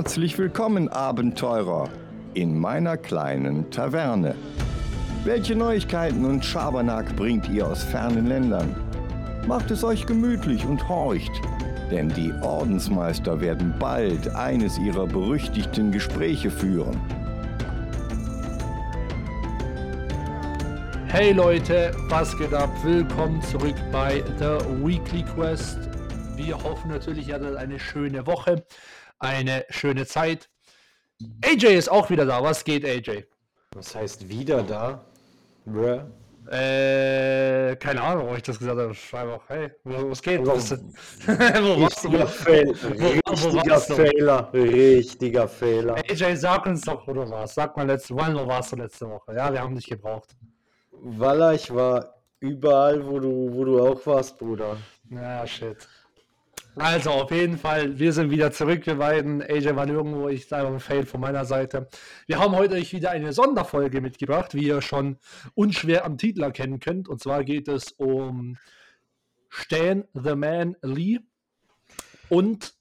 Herzlich willkommen, Abenteurer, in meiner kleinen Taverne. Welche Neuigkeiten und Schabernack bringt ihr aus fernen Ländern? Macht es euch gemütlich und horcht, denn die Ordensmeister werden bald eines ihrer berüchtigten Gespräche führen. Hey Leute, was geht ab? Willkommen zurück bei The Weekly Quest. Wir hoffen natürlich, ihr hattet eine schöne Woche, eine schöne Zeit. AJ ist auch wieder da. Was geht, AJ? Was heißt wieder da? Bruh. Äh, keine Ahnung, ob ich das gesagt habe. Ich einfach, hey, was geht? Was, wo warst du? Fail. Richtiger Fehler. Richtiger Fehler. AJ, sag uns doch, wo du warst. Sag mal, letzte, wann warst du letzte Woche? Ja, wir haben dich gebraucht. Walla, ich war überall, wo du, wo du auch warst, Bruder. Ja, shit. Also auf jeden Fall, wir sind wieder zurück, wir beiden. AJ war nirgendwo, ich sage ein Fail von meiner Seite. Wir haben heute euch wieder eine Sonderfolge mitgebracht, wie ihr schon unschwer am Titel erkennen könnt. Und zwar geht es um Stan the Man Lee. Und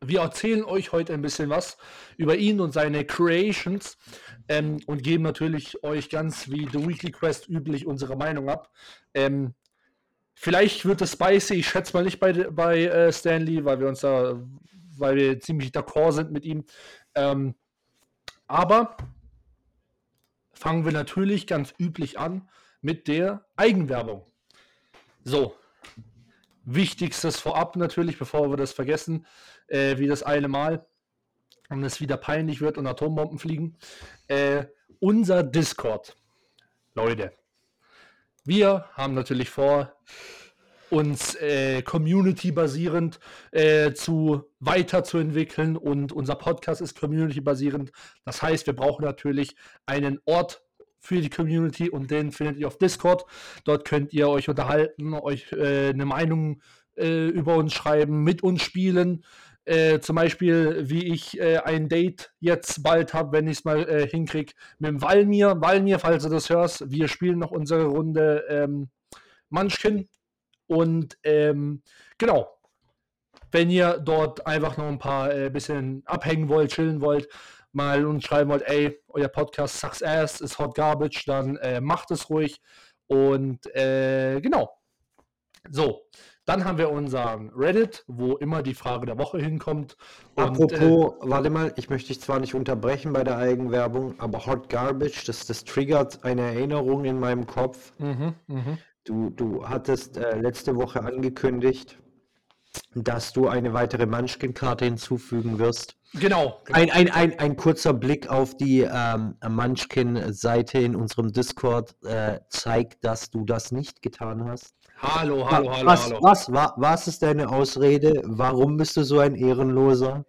wir erzählen euch heute ein bisschen was über ihn und seine Creations ähm, und geben natürlich euch ganz wie The Weekly Quest üblich unsere Meinung ab. Ähm, Vielleicht wird es spicy, ich schätze mal nicht bei, bei äh, Stanley, weil wir uns da, weil wir ziemlich d'accord sind mit ihm. Ähm, aber fangen wir natürlich ganz üblich an mit der Eigenwerbung. So, wichtigstes vorab natürlich, bevor wir das vergessen, äh, wie das eine Mal und es wieder peinlich wird und Atombomben fliegen. Äh, unser Discord. Leute, wir haben natürlich vor, uns äh, community-basierend äh, zu weiterzuentwickeln und unser Podcast ist community-basierend. Das heißt, wir brauchen natürlich einen Ort für die Community und den findet ihr auf Discord. Dort könnt ihr euch unterhalten, euch äh, eine Meinung äh, über uns schreiben, mit uns spielen. Äh, zum Beispiel, wie ich äh, ein Date jetzt bald habe, wenn ich es mal äh, hinkriege, mit dem Valmir. Valmir, falls du das hörst, wir spielen noch unsere Runde ähm, Munchkin. Und ähm, genau, wenn ihr dort einfach noch ein paar äh, bisschen abhängen wollt, chillen wollt, mal uns schreiben wollt, ey, euer Podcast sucks ass, ist hot garbage, dann äh, macht es ruhig. Und äh, genau. So, dann haben wir unseren Reddit, wo immer die Frage der Woche hinkommt. Und, Apropos, äh, warte mal, ich möchte dich zwar nicht unterbrechen bei der Eigenwerbung, aber Hot Garbage, das, das triggert eine Erinnerung in meinem Kopf. Mhm, mh. Du, du hattest äh, letzte Woche angekündigt, dass du eine weitere Munchkin-Karte hinzufügen wirst. Genau. genau. Ein, ein, ein, ein kurzer Blick auf die ähm, Munchkin-Seite in unserem Discord äh, zeigt, dass du das nicht getan hast. Hallo, hallo, hallo, was, hallo. Was, was, was ist deine Ausrede? Warum bist du so ein Ehrenloser?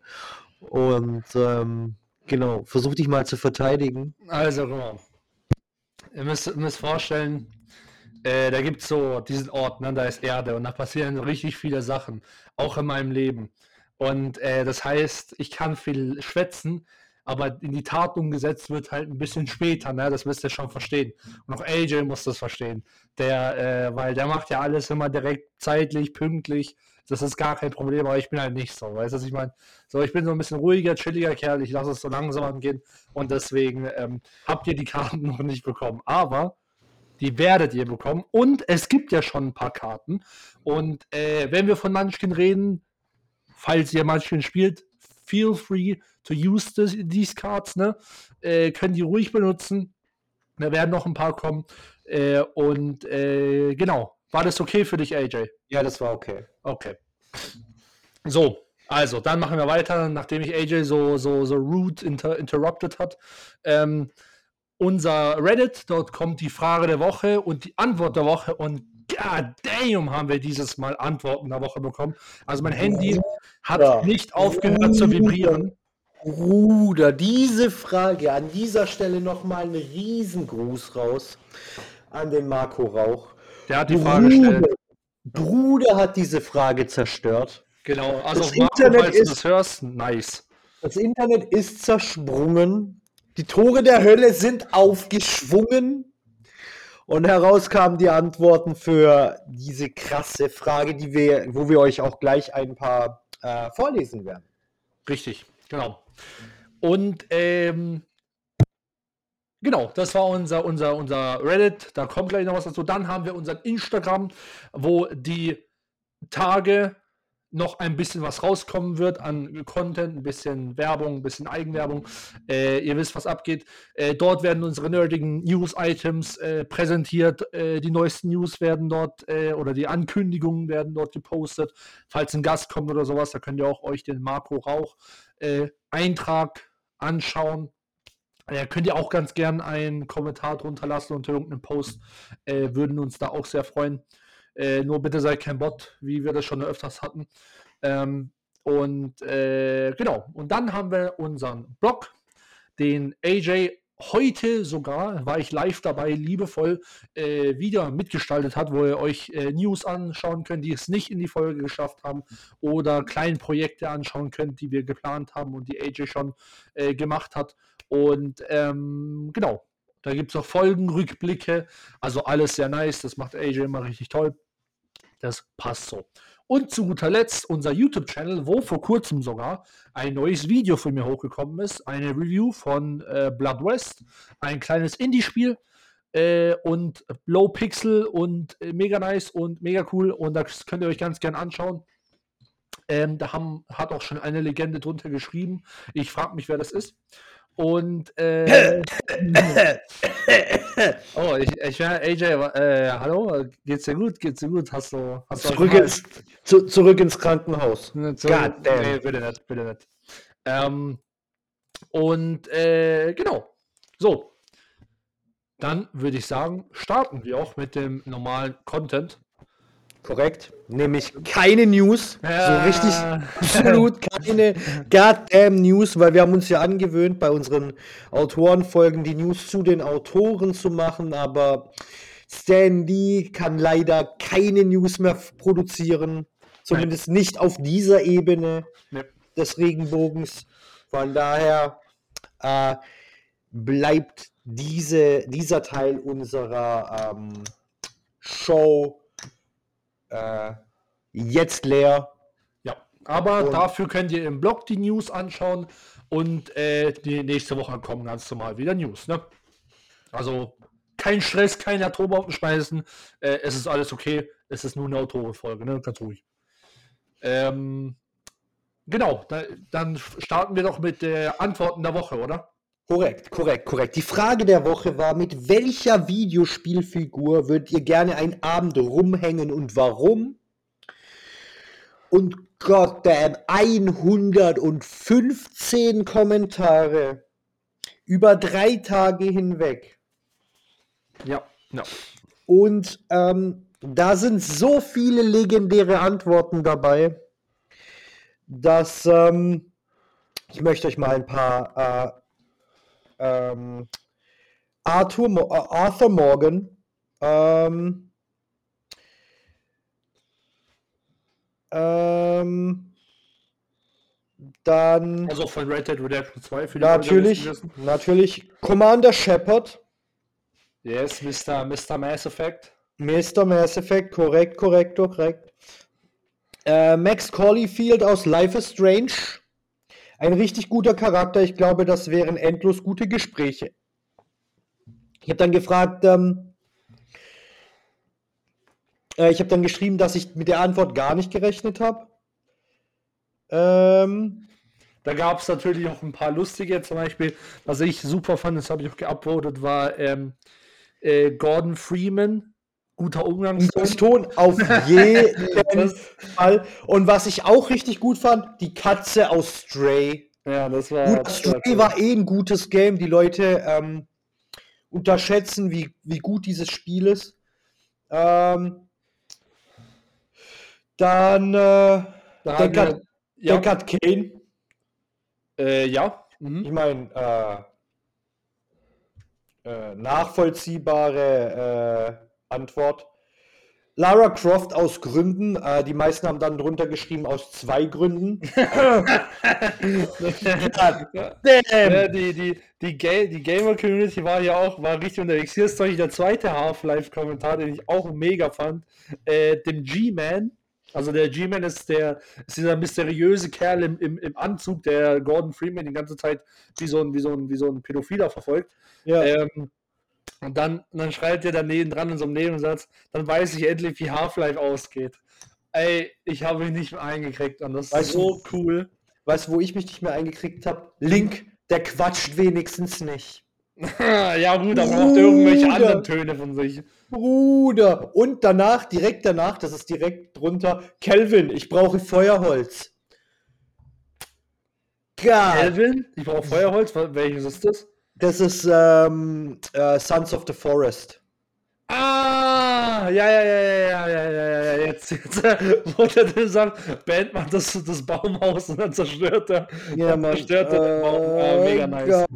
Und ähm, genau, versuch dich mal zu verteidigen. Also. Ihr müsst, ihr müsst vorstellen, äh, da gibt es so diesen Ort, ne, da ist Erde und da passieren richtig viele Sachen, auch in meinem Leben. Und äh, das heißt, ich kann viel schwätzen, aber in die Tat umgesetzt wird halt ein bisschen später, ne? Das müsst ihr schon verstehen. Und auch AJ muss das verstehen. Der, äh, weil der macht ja alles immer direkt zeitlich, pünktlich. Das ist gar kein Problem, aber ich bin halt nicht so. Weißt du, was ich meine? So, ich bin so ein bisschen ruhiger, chilliger Kerl, ich lasse es so langsam angehen und deswegen ähm, habt ihr die Karten noch nicht bekommen. Aber die werdet ihr bekommen. Und es gibt ja schon ein paar Karten. Und äh, wenn wir von Munchkin reden, falls ihr Munchkin spielt, feel free to use this, these cards, ne? Äh, können die ruhig benutzen. Da werden noch ein paar kommen. Äh, und äh, genau. War das okay für dich, AJ? Ja, das war okay. Okay. So, also, dann machen wir weiter, nachdem ich AJ so, so, so rude inter interrupted hat. Ähm, unser Reddit, dort kommt die Frage der Woche und die Antwort der Woche und god damn haben wir dieses Mal Antworten der Woche bekommen. Also mein Handy hat ja. nicht aufgehört zu vibrieren. Bruder, diese Frage an dieser Stelle nochmal einen Riesengruß raus an den Marco Rauch. Der hat die Frage gestellt. Bruder hat diese Frage zerstört. Genau, also das Marco, Internet falls ist, du das hörst, nice. Das Internet ist zersprungen. Die Tore der Hölle sind aufgeschwungen. Und heraus kamen die Antworten für diese krasse Frage, die wir, wo wir euch auch gleich ein paar äh, vorlesen werden. Richtig, genau. Und ähm, Genau, das war unser, unser, unser Reddit. Da kommt gleich noch was dazu. Dann haben wir unseren Instagram, wo die Tage noch ein bisschen was rauskommen wird an Content, ein bisschen Werbung, ein bisschen Eigenwerbung. Äh, ihr wisst, was abgeht. Äh, dort werden unsere nerdigen News-Items äh, präsentiert. Äh, die neuesten News werden dort äh, oder die Ankündigungen werden dort gepostet. Falls ein Gast kommt oder sowas, da könnt ihr auch euch den Marco Rauch äh, Eintrag anschauen. Ja, könnt ihr auch ganz gern einen Kommentar drunter lassen unter irgendeinem Post. Würden uns da auch sehr freuen. Äh, nur bitte seid kein Bot, wie wir das schon öfters hatten. Ähm, und äh, genau, und dann haben wir unseren Blog, den AJ heute sogar, war ich live dabei, liebevoll äh, wieder mitgestaltet hat, wo ihr euch äh, News anschauen könnt, die es nicht in die Folge geschafft haben oder kleine Projekte anschauen könnt, die wir geplant haben und die AJ schon äh, gemacht hat. Und ähm, genau, da gibt es auch Folgenrückblicke. Also alles sehr nice. Das macht AJ immer richtig toll. Das passt so. Und zu guter Letzt unser YouTube-Channel, wo vor kurzem sogar ein neues Video von mir hochgekommen ist. Eine Review von äh, Blood West. Ein kleines Indie-Spiel. Äh, und Low Pixel und äh, mega nice und mega cool. Und das könnt ihr euch ganz gern anschauen. Ähm, da haben, hat auch schon eine Legende drunter geschrieben. Ich frage mich, wer das ist. Und äh, oh, ich, ich AJ, äh, hallo, geht's dir gut? Geht's dir gut? Hast du, hast du zurück, ins, zu, zurück ins Krankenhaus. Ne, zurück, nee, bitte nicht, bitte nicht. Ähm, und äh, genau. So. Dann würde ich sagen, starten wir auch mit dem normalen Content. Korrekt. Nämlich keine News. Ja. So richtig absolut keine goddamn News, weil wir haben uns ja angewöhnt, bei unseren Autorenfolgen die News zu den Autoren zu machen, aber Stan Lee kann leider keine News mehr produzieren. Zumindest Nein. nicht auf dieser Ebene nee. des Regenbogens. Von daher äh, bleibt diese, dieser Teil unserer ähm, Show äh, jetzt leer. Ja, aber und dafür könnt ihr im Blog die News anschauen und äh, die nächste Woche kommen ganz normal wieder News. Ne? Also kein Stress, keine Atombomben schmeißen. Äh, es ist alles okay. Es ist nur eine Autorenfolge, ne? Ganz ruhig. Ähm, genau, da, dann starten wir doch mit der Antworten der Woche, oder? Korrekt, korrekt, korrekt. Die Frage der Woche war, mit welcher Videospielfigur würdet ihr gerne einen Abend rumhängen und warum? Und goddamn, 115 Kommentare über drei Tage hinweg. Ja, ja. Und ähm, da sind so viele legendäre Antworten dabei, dass ähm, ich möchte euch mal ein paar äh, ähm, Arthur, Mo äh, Arthur Morgan, ähm, ähm, dann. Also von Red Dead Redemption 2 für die Natürlich, natürlich. Commander Shepard. Yes, Mr. Mr. Mass Effect. Mr. Mass Effect, korrekt, korrekt, korrekt. Äh, Max Caulfield aus Life is Strange. Ein richtig guter Charakter. Ich glaube, das wären endlos gute Gespräche. Ich habe dann gefragt, ähm, äh, ich habe dann geschrieben, dass ich mit der Antwort gar nicht gerechnet habe. Ähm, da gab es natürlich auch ein paar lustige, zum Beispiel, was ich super fand, das habe ich auch geupvotet, war ähm, äh, Gordon Freeman guter Umgangston. auf jeden Fall. Und was ich auch richtig gut fand, die Katze aus Stray. Ja, das war. Gut, Stray war eh ein gutes Game. Die Leute ähm, unterschätzen, wie, wie gut dieses Spiel ist. Ähm, dann äh, Deckard, ja. Deckard Kane. Äh, ja. Mhm. Ich meine, äh, äh, nachvollziehbare äh, Antwort. Lara Croft aus Gründen. Äh, die meisten haben dann drunter geschrieben aus zwei Gründen. ja, die, die, die, Ga die Gamer-Community war ja auch war richtig unterwegs. Hier ist der zweite Half-Life-Kommentar, den ich auch mega fand. Äh, dem G-Man Also der G-Man ist der ist dieser mysteriöse Kerl im, im, im Anzug, der Gordon Freeman die ganze Zeit wie so ein, wie so ein, wie so ein Pädophiler verfolgt. Ja. Ähm, und dann, und dann schreibt er daneben dran in so einem Nebensatz, dann weiß ich endlich, wie Half-Life ausgeht. Ey, ich habe mich nicht mehr eingekriegt und das Weißt ist so cool. Weißt du, wo ich mich nicht mehr eingekriegt habe? Link, der quatscht wenigstens nicht. ja gut, aber macht irgendwelche Bruder. anderen Töne von sich. Bruder. Und danach, direkt danach, das ist direkt drunter, Kelvin, ich brauche Feuerholz. God. Elvin? Ich brauche Feuerholz. Wel- Welches ist das? Das ist ähm, äh, Sons of the Forest. Ah, ja, ja, ja, ja, ja, ja, ja, jetzt, jetzt wurde er gesagt, band man das, das Baumhaus und dann zerstört er, ja, dann zerstört er den oh Baum. Oh, mega nice. God,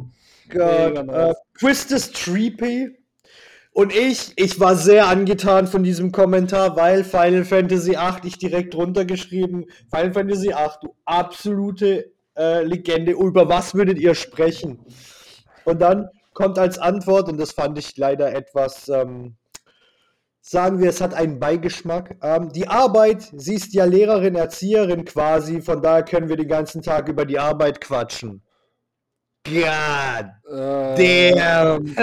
God. Mega äh, nice. Uh, Chris ist Treepy. Und ich, ich war sehr angetan von diesem Kommentar, weil Final Fantasy VIII, ich direkt runtergeschrieben, Final Fantasy VIII, du absolute äh, Legende, über was würdet ihr sprechen? Und dann kommt als Antwort, und das fand ich leider etwas, ähm, sagen wir, es hat einen Beigeschmack. Ähm, die Arbeit, sie ist ja Lehrerin, Erzieherin quasi, von daher können wir den ganzen Tag über die Arbeit quatschen. God Äh, damn. ich,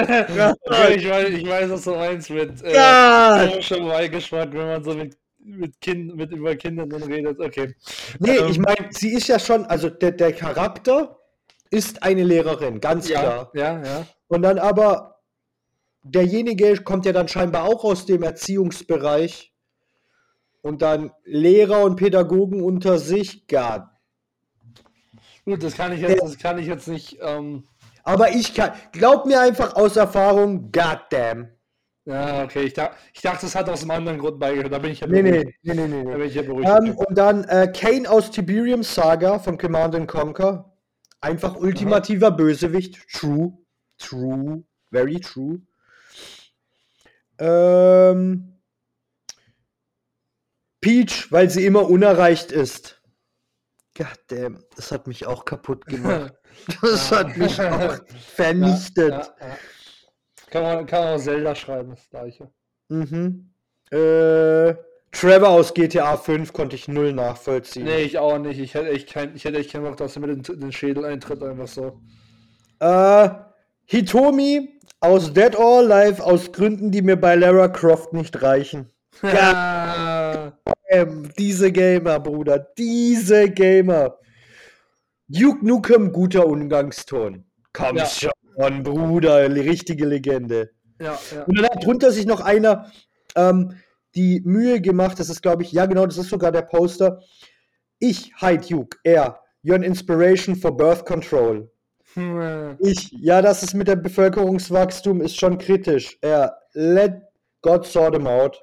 weiß, ich weiß, was du meinst mit äh, komischem Beigeschmack, wenn man so mit, mit, kind, mit über Kinder dann redet. Okay. Nee, Ähm, ich meine, sie ist ja schon, also der, der Charakter ist eine Lehrerin, ganz Ja, klar. ja, ja. Und dann aber, derjenige kommt ja dann scheinbar auch aus dem Erziehungsbereich. Und dann Lehrer und Pädagogen unter sich, God. Gut, das kann ich jetzt, das kann ich jetzt nicht. Ähm, Aber ich kann, glaub mir einfach aus Erfahrung, God damn. ja, okay. Ich, dach, ich dachte, das hat aus einem anderen Grund beigehört. Da bin ich ja Nee, beruhigt. nee, nee, nee, nee. Da bin ich ja beruhigt. Ähm, und dann äh, Kane aus Tiberium Saga von Command and Conquer. Einfach ultimativer Bösewicht. True. True. Very true. Ähm, Peach, weil sie immer unerreicht ist. Goddamn, das hat mich auch kaputt gemacht. Das hat mich auch vernichtet. Ja, ja, ja. Kann, man, kann man auch Zelda schreiben, das gleiche. Mhm. Äh, Trevor aus GTA 5 konnte ich null nachvollziehen. Nee, ich auch nicht. Ich hätte echt keinen, ich hätte echt keinen Bock, dass er mir den, den Schädel eintritt, einfach so. Äh, Hitomi aus Dead or Alive aus Gründen, die mir bei Lara Croft nicht reichen. Ja. Ähm, diese Gamer, Bruder, diese Gamer. Duke Nukem, guter Umgangston. Komm Ja. schon, Bruder, richtige Legende. Ja, ja. Und dann hat drunter sich noch einer ähm, die Mühe gemacht, das ist, glaube ich, ja genau, das ist sogar der Poster. Ich, hi Duke, er, you're an inspiration for birth control. Hm, Ich, ja, das ist mit dem Bevölkerungswachstum ist schon kritisch. Er, let God sort him out.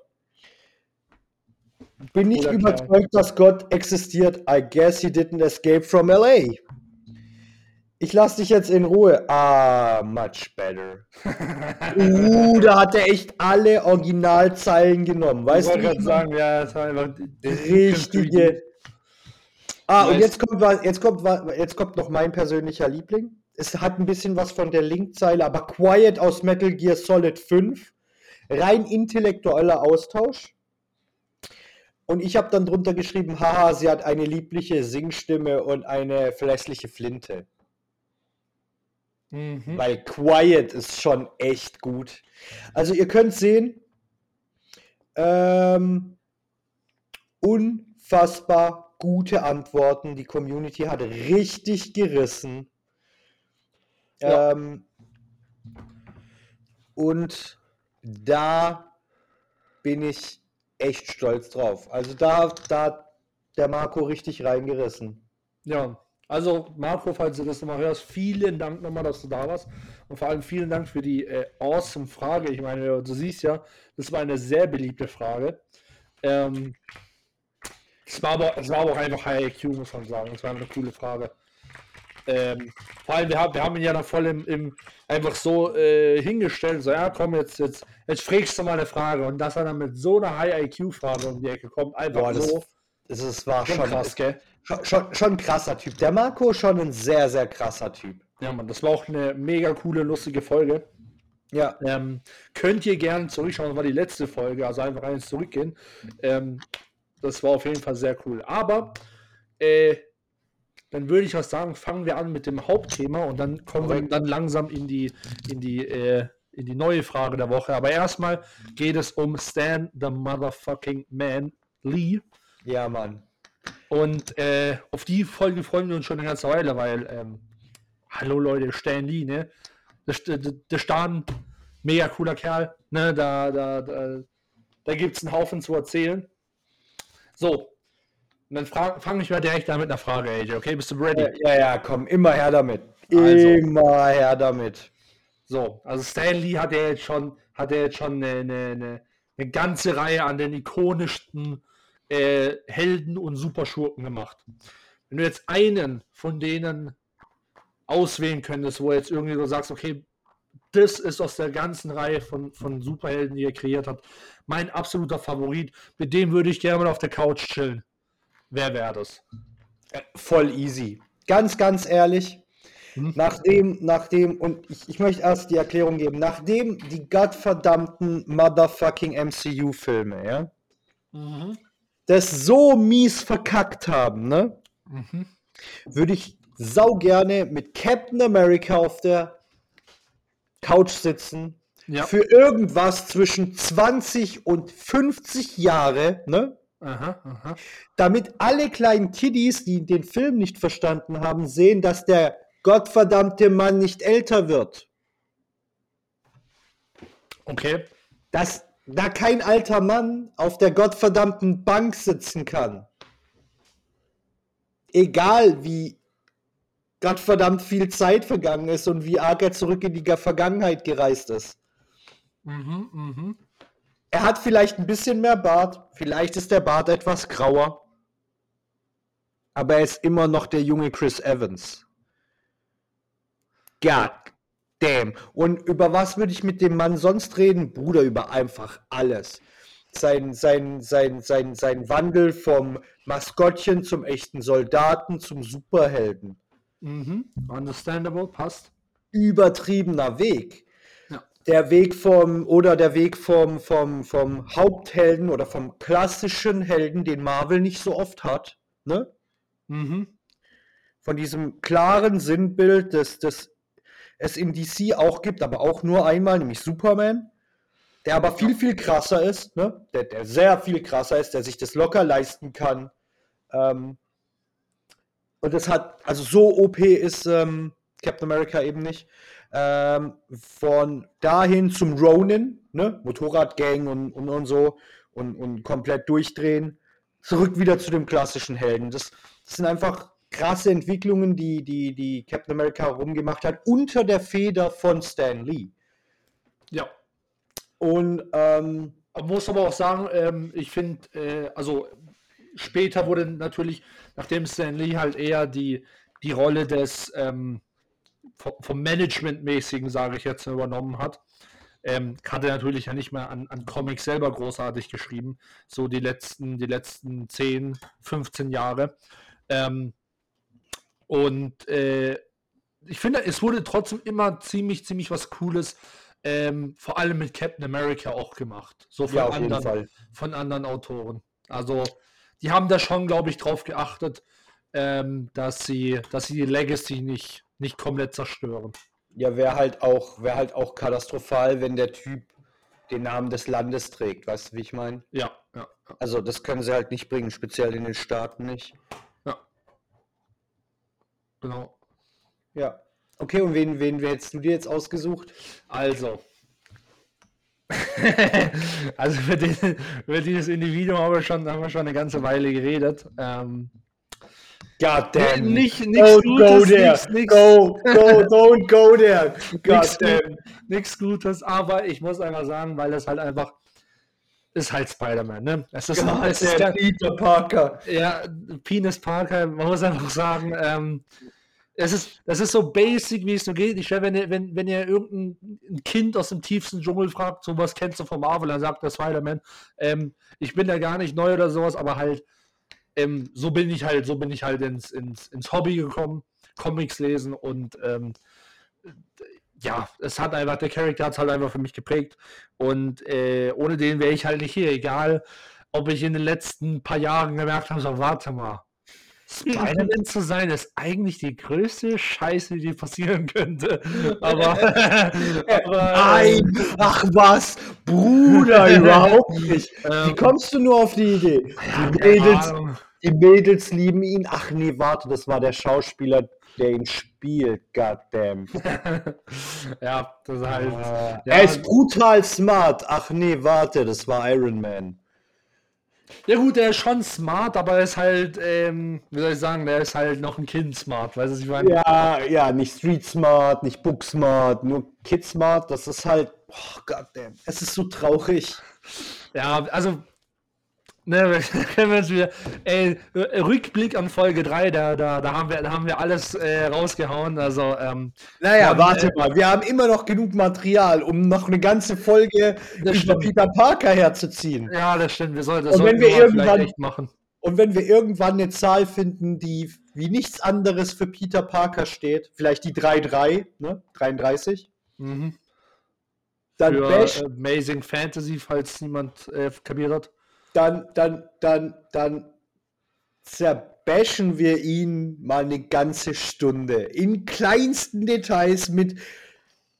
Bin nicht Guter überzeugt, dass Gott existiert. I guess he didn't escape from LA. Ich lass dich jetzt in Ruhe. Ah, much better. Uh, da hat er echt alle Originalzeilen genommen. Ich Weißt wollte du, gerade wie sagen, ja, das war einfach richtige. Ah, und jetzt kommt, was- jetzt, kommt, jetzt kommt noch mein persönlicher Liebling. Es hat ein bisschen was von der Linkzeile, aber Quiet aus Metal Gear Solid 5. Rein intellektueller Austausch. Und ich habe dann drunter geschrieben, haha, sie hat eine liebliche Singstimme und eine verlässliche Flinte. Mhm. Weil Quiet ist schon echt gut. Also ihr könnt sehen, ähm, unfassbar gute Antworten. Die Community hat richtig gerissen. Ja. Ähm, und da bin ich echt stolz drauf. Also da, da hat der Marco richtig reingerissen. Ja, also Marco, falls du das nochmal hörst, vielen Dank nochmal, dass du da warst. Und vor allem vielen Dank für die äh, awesome Frage. Ich meine, du siehst ja, das war eine sehr beliebte Frage. Ähm, es, war aber, es war aber auch einfach High IQ, muss man sagen. Es war eine coole Frage. Ähm, vor allem, wir haben, wir haben ihn ja noch voll im, im einfach so äh, hingestellt, so, ja, komm, jetzt, jetzt, jetzt fragst du mal eine Frage. Und dass er dann mit so einer High IQ-Frage um die Ecke kommt, einfach Boah, das, so. das ist, war Schon schon, krass, gell? Schon, schon, schon ein krasser Typ. Der Marco schon ein sehr, sehr krasser Typ. Ja, Mann, das war auch eine mega coole, lustige Folge. Ja. Ähm, könnt ihr gerne zurückschauen, das war die letzte Folge, also einfach eins zurückgehen. Ähm, das war auf jeden Fall sehr cool. Aber äh, dann würde ich was sagen, fangen wir an mit dem Hauptthema und dann kommen wir dann langsam in die, in die, äh, in die neue Frage der Woche. Aber erstmal geht es um Stan the Motherfucking Man Lee. Ja, Mann. Und äh, auf die Folge freuen wir uns schon eine ganze Weile, weil, ähm, hallo Leute, Stan Lee, ne? Der, der, der Stan, mega cooler Kerl, ne? Da, da, da, da gibt es einen Haufen zu erzählen. So, und dann fange ich mal direkt an mit einer Frage, AJ. Okay, bist du ready? Ja, ja, komm, immer her damit. Also, immer her damit. So, also Stanley hat ja jetzt schon, hat er jetzt schon eine, eine, eine, ganze Reihe an den ikonischsten äh, Helden und Superschurken gemacht. Wenn du jetzt einen von denen auswählen könntest, wo jetzt irgendwie so sagst, okay, das ist aus der ganzen Reihe von, von Superhelden, die er kreiert hat, mein absoluter Favorit. Mit dem würde ich gerne mal auf der Couch chillen. Wer wäre das? Äh, voll easy. Ganz, ganz ehrlich. Hm? Nachdem, nachdem, und ich, ich möchte erst die Erklärung geben, nachdem die gottverdammten motherfucking MCU-Filme, ja, mhm. Das so mies verkackt haben, ne, mhm. würde ich sau gerne mit Captain America auf der Couch sitzen, ja. für irgendwas zwischen 20 und 50 Jahre, ne, Aha, aha. Damit alle kleinen Kiddies, die den Film nicht verstanden haben, sehen, dass der gottverdammte Mann nicht älter wird. Okay. Dass da kein alter Mann auf der gottverdammten Bank sitzen kann. Egal wie gottverdammt viel Zeit vergangen ist und wie arg er zurück in die Vergangenheit gereist ist. Mhm, mhm. Er hat vielleicht ein bisschen mehr Bart, vielleicht ist der Bart etwas grauer, aber er ist immer noch der junge Chris Evans. God damn. Und über was würde ich mit dem Mann sonst reden? Bruder, über einfach alles. Sein, sein, sein, sein, sein Wandel vom Maskottchen zum echten Soldaten zum Superhelden. Mhm. Understandable, passt. Übertriebener Weg der Weg vom oder der Weg vom, vom, vom Haupthelden oder vom klassischen Helden, den Marvel nicht so oft hat, ne? Mhm. Von diesem klaren Sinnbild, das, das es in DC auch gibt, aber auch nur einmal, nämlich Superman, der aber viel, viel krasser ist, ne? der, der sehr viel krasser ist, der sich das locker leisten kann. Ähm, und das hat, also so OP ist ähm, Captain America eben nicht. Ähm, von dahin zum Ronin, ne? Motorradgang und, und, und so und, und komplett durchdrehen. Zurück wieder zu dem klassischen Helden. Das, das sind einfach krasse Entwicklungen, die, die, die Captain America rumgemacht hat, unter der Feder von Stan Lee. Ja. Und ähm, man muss aber auch sagen, ähm, ich finde, äh, also später wurde natürlich, nachdem Stan Lee halt eher die, die Rolle des ähm, vom Management-mäßigen, sage ich jetzt, übernommen hat. Ähm, hat er natürlich ja nicht mehr an, an Comics selber großartig geschrieben, so die letzten, die letzten 10, 15 Jahre. Ähm, und äh, ich finde, es wurde trotzdem immer ziemlich, ziemlich was Cooles, ähm, vor allem mit Captain America auch gemacht. So von, ja, anderen, von anderen Autoren. Also, die haben da schon, glaube ich, drauf geachtet, ähm, dass, sie, dass sie die Legacy nicht, nicht komplett zerstören. Ja, wäre halt auch, wäre halt auch katastrophal, wenn der Typ den Namen des Landes trägt, weißt du, wie ich meine? Ja, ja. Also das können sie halt nicht bringen, speziell in den Staaten nicht. Genau. Ja. Okay, und wen, wen hättest du dir jetzt ausgesucht? Also. also für, den, für dieses Individuum haben wir, schon, haben wir schon eine ganze Weile geredet. Ähm, God damn. Nicht, nichts don't Gutes, go there. Nix, nix. Go, go, don't go there. God damn. Nichts Gutes, aber ich muss einfach sagen, weil das halt einfach ist halt Spider-Man, ne? Es ist, God es ist der Peter Parker. Ja, Penis Parker, man muss einfach sagen, ähm, es ist, das ist so basic, wie es nur geht. Ich wenn ihr, wenn, wenn ihr irgendein Kind aus dem tiefsten Dschungel fragt, so was kennst du von Marvel, dann sagt der Spider-Man, ähm, ich bin ja gar nicht neu oder sowas, aber halt ähm, so bin ich halt, so bin ich halt ins, ins, ins Hobby gekommen, Comics lesen und ähm, ja, es hat einfach, der Charakter hat es halt einfach für mich geprägt und äh, ohne den wäre ich halt nicht hier, egal ob ich in den letzten paar Jahren gemerkt habe, so warte mal, Spider-Man zu sein ist eigentlich die größte Scheiße, die passieren könnte. Aber, aber nein, ach was, Bruder, überhaupt nicht. Wie ähm, kommst du nur auf die Idee? Die Mädels, die Mädels lieben ihn. Ach nee, warte, das war der Schauspieler, der ihn spielt. Goddamn. ja, das halt. Äh, ja. Er ist brutal smart. Ach nee, warte, das war Iron Man. Ja gut, der ist schon smart, aber er ist halt, ähm, wie soll ich sagen, der ist halt noch ein Kind smart, weißt du, was ich meine? Ja, ja, nicht Street smart, nicht Book smart, nur Kid smart, das ist halt, oh goddamn, es ist so traurig. Ja, also Ne, können wir uns wieder, ey, Rückblick an Folge 3, da, da, da, haben, wir, da haben wir alles äh, rausgehauen. Also, ähm, naja, dann, warte äh, mal, wir haben immer noch genug Material, um noch eine ganze Folge über stimmt. Peter Parker herzuziehen. Ja, das stimmt, wir sollten das und wenn wir irgendwann machen. Und wenn wir irgendwann eine Zahl finden, die wie nichts anderes für Peter Parker steht, vielleicht die 3-3, ne? 33. Mhm. Dann für Bash, Amazing Fantasy, falls niemand äh, kapiert hat dann, dann, dann, dann zerbashen wir ihn mal eine ganze Stunde. In kleinsten Details mit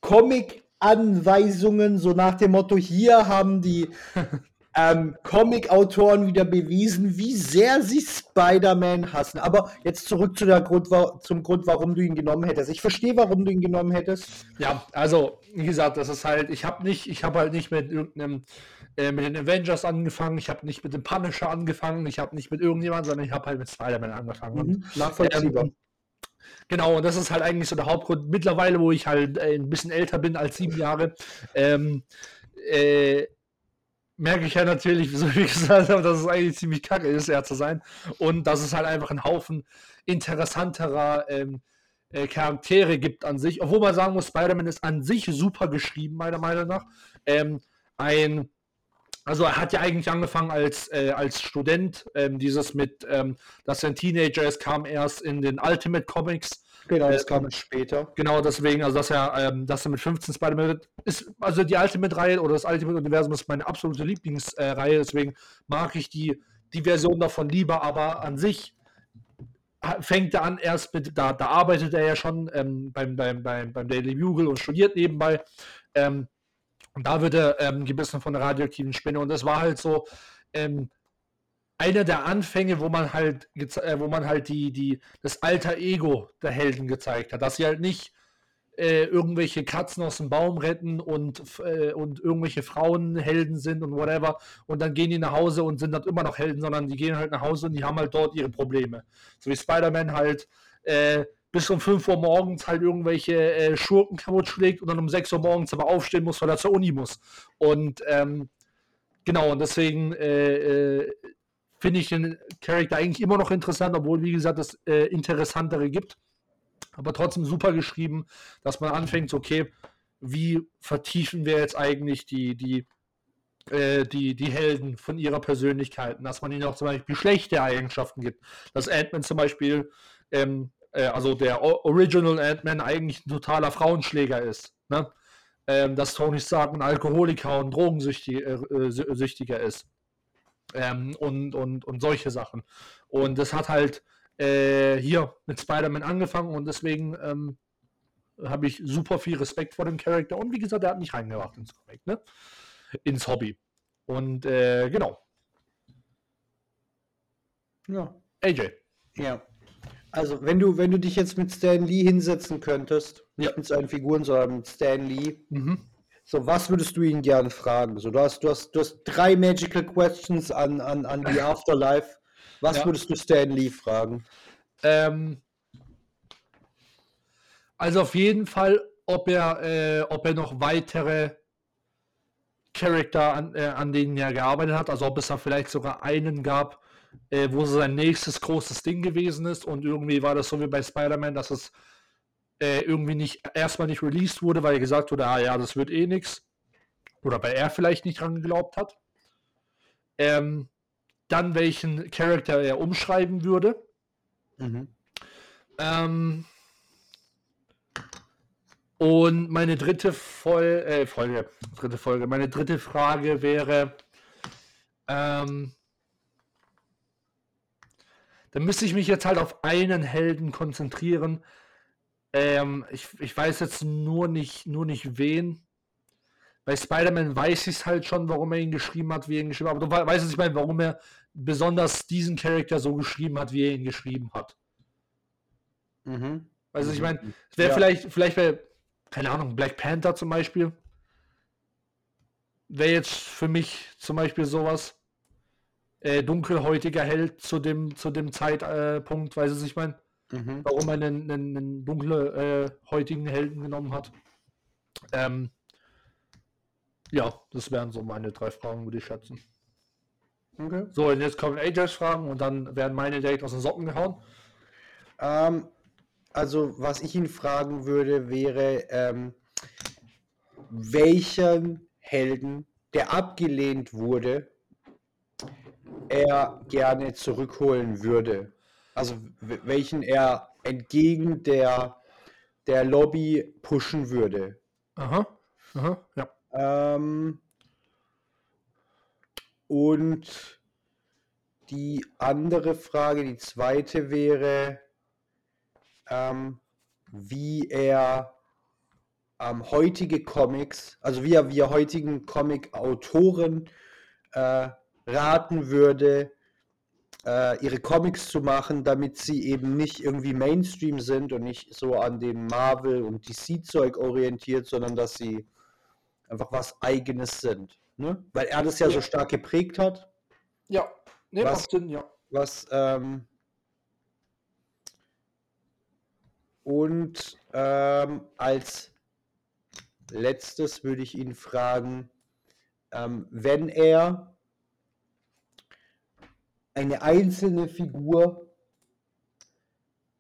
Comic-Anweisungen, so nach dem Motto, hier haben die ähm, Comic-Autoren wieder bewiesen, wie sehr sie Spider-Man hassen. Aber jetzt zurück zu der Grund, zum Grund, warum du ihn genommen hättest. Ich verstehe, warum du ihn genommen hättest. Ja, also, wie gesagt, das ist halt, ich habe nicht, ich habe halt nicht mit irgendeinem äh, mit den Avengers angefangen, ich habe nicht mit dem Punisher angefangen, ich habe nicht mit irgendjemandem, sondern ich habe halt mit Spider-Man angefangen. Mhm, nachvollziehbar. Ähm, genau, und das ist halt eigentlich so der Hauptgrund. Mittlerweile, wo ich halt äh, ein bisschen älter bin als sieben Jahre, ähm, äh, merke ich ja natürlich, so wie gesagt habe, dass es eigentlich ziemlich kacke ist, er zu sein. Und dass es halt einfach einen Haufen interessanterer ähm, äh, Charaktere gibt an sich. Obwohl man sagen muss, Spider-Man ist an sich super geschrieben, meiner Meinung nach. Ähm, ein also er hat ja eigentlich angefangen als, äh, als Student, ähm, dieses mit, ähm, dass er ein Teenager ist, kam erst in den Ultimate Comics. Genau, das kam später. Genau, deswegen, also dass er, ähm, dass er mit 15 Spider-Man ist, also die Ultimate-Reihe oder das Ultimate-Universum ist meine absolute Lieblingsreihe, äh, deswegen mag ich die, die Version davon lieber, aber an sich fängt er an erst mit, da, da arbeitet er ja schon ähm, beim, beim, beim, beim Daily Bugle und studiert nebenbei. Ähm, und da wird er ähm, gebissen von der radioaktiven Spinne. Und das war halt so ähm, einer der Anfänge, wo man halt, äh, wo man halt die, die, das alter Ego der Helden gezeigt hat. Dass sie halt nicht äh, irgendwelche Katzen aus dem Baum retten und, äh, und irgendwelche Frauen Helden sind und whatever. Und dann gehen die nach Hause und sind dann immer noch Helden, sondern die gehen halt nach Hause und die haben halt dort ihre Probleme. So wie Spider-Man halt äh, bis um 5 Uhr morgens halt irgendwelche äh, Schurken kaputt schlägt und dann um 6 Uhr morgens aber aufstehen muss, weil er zur Uni muss. Und ähm, genau, und deswegen äh, finde ich den Charakter eigentlich immer noch interessant, obwohl, wie gesagt, es äh, interessantere gibt. Aber trotzdem super geschrieben, dass man anfängt, okay, wie vertiefen wir jetzt eigentlich die, die, äh, die, die Helden von ihrer Persönlichkeit, dass man ihnen auch zum Beispiel schlechte Eigenschaften gibt. Dass Ant-Man zum Beispiel ähm, äh, also der Original Ant-Man eigentlich ein totaler Frauenschläger ist. Ne? Ähm, dass Tony Stark ein Alkoholiker und Drogensüchtiger äh, ist. Ähm, und, und, und solche Sachen. Und das hat halt äh, hier mit Spider-Man angefangen und deswegen ähm, habe ich super viel Respekt vor dem Charakter. Und wie gesagt, er hat mich reingebracht ins Comic, ne? ins Hobby. Und äh, genau. Ja. AJ. Ja. Also, wenn du, wenn du dich jetzt mit Stan Lee hinsetzen könntest, nicht mit seinen Figuren, sondern mit Stan Lee, mhm. So was würdest du ihn gerne fragen? So, du hast, du hast, du hast drei Magical Questions an, an, an die Afterlife. Was ja. würdest du Stan Lee fragen? Ähm, also auf jeden Fall, ob er, äh, ob er noch weitere Charakter an, äh, an denen er gearbeitet hat, also ob es da vielleicht sogar einen gab, äh, wo sein nächstes großes Ding gewesen ist. Und irgendwie war das so wie bei Spider-Man, dass es äh, irgendwie nicht erstmal nicht released wurde, weil er gesagt wurde, ah ja, das wird eh nichts. Oder weil er vielleicht nicht dran geglaubt hat. Ähm, dann welchen Charakter er umschreiben würde. Mhm. Ähm, und meine dritte Vol äh, Folge, dritte Folge, meine dritte Frage wäre, ähm, dann müsste ich mich jetzt halt auf einen Helden konzentrieren. Ähm, ich, ich weiß jetzt nur nicht, nur nicht wen. Bei Spider-Man weiß ich es halt schon, warum er ihn geschrieben hat, wie er ihn geschrieben hat. Aber du weißt es, ich meine, warum er besonders diesen Charakter so geschrieben hat, wie er ihn geschrieben hat. Mhm. Also ich meine, es wäre ja. vielleicht, vielleicht wäre, keine Ahnung, Black Panther zum Beispiel. Wäre jetzt für mich zum Beispiel sowas. Äh, dunkelhäutiger Held zu dem, zu dem Zeitpunkt, weiß ich meine, mhm. warum er einen, einen, einen dunkelhäutigen äh, Helden genommen hat. Ähm, ja, das wären so meine drei Fragen, würde ich schätzen. Okay. So, und jetzt kommen AJs Fragen und dann werden meine direkt aus den Socken gehauen. Ähm, also, was ich ihn fragen würde, wäre, ähm, welchen Helden, der abgelehnt wurde, er gerne zurückholen würde. Also welchen er entgegen der, der Lobby pushen würde. Aha, aha, ja. Ähm, und die andere Frage, die zweite wäre, ähm, wie er ähm, heutige Comics, also wie er, wie er heutigen Comic-Autoren äh, raten würde, äh, ihre Comics zu machen, damit sie eben nicht irgendwie Mainstream sind und nicht so an dem Marvel- und DC-Zeug orientiert, sondern dass sie einfach was Eigenes sind. Ne? Weil er das ja, ja. so stark geprägt hat. Ja, ne, was, macht Sinn, ja. Was, ähm, und ähm, als letztes würde ich ihn fragen, ähm, wenn er eine einzelne Figur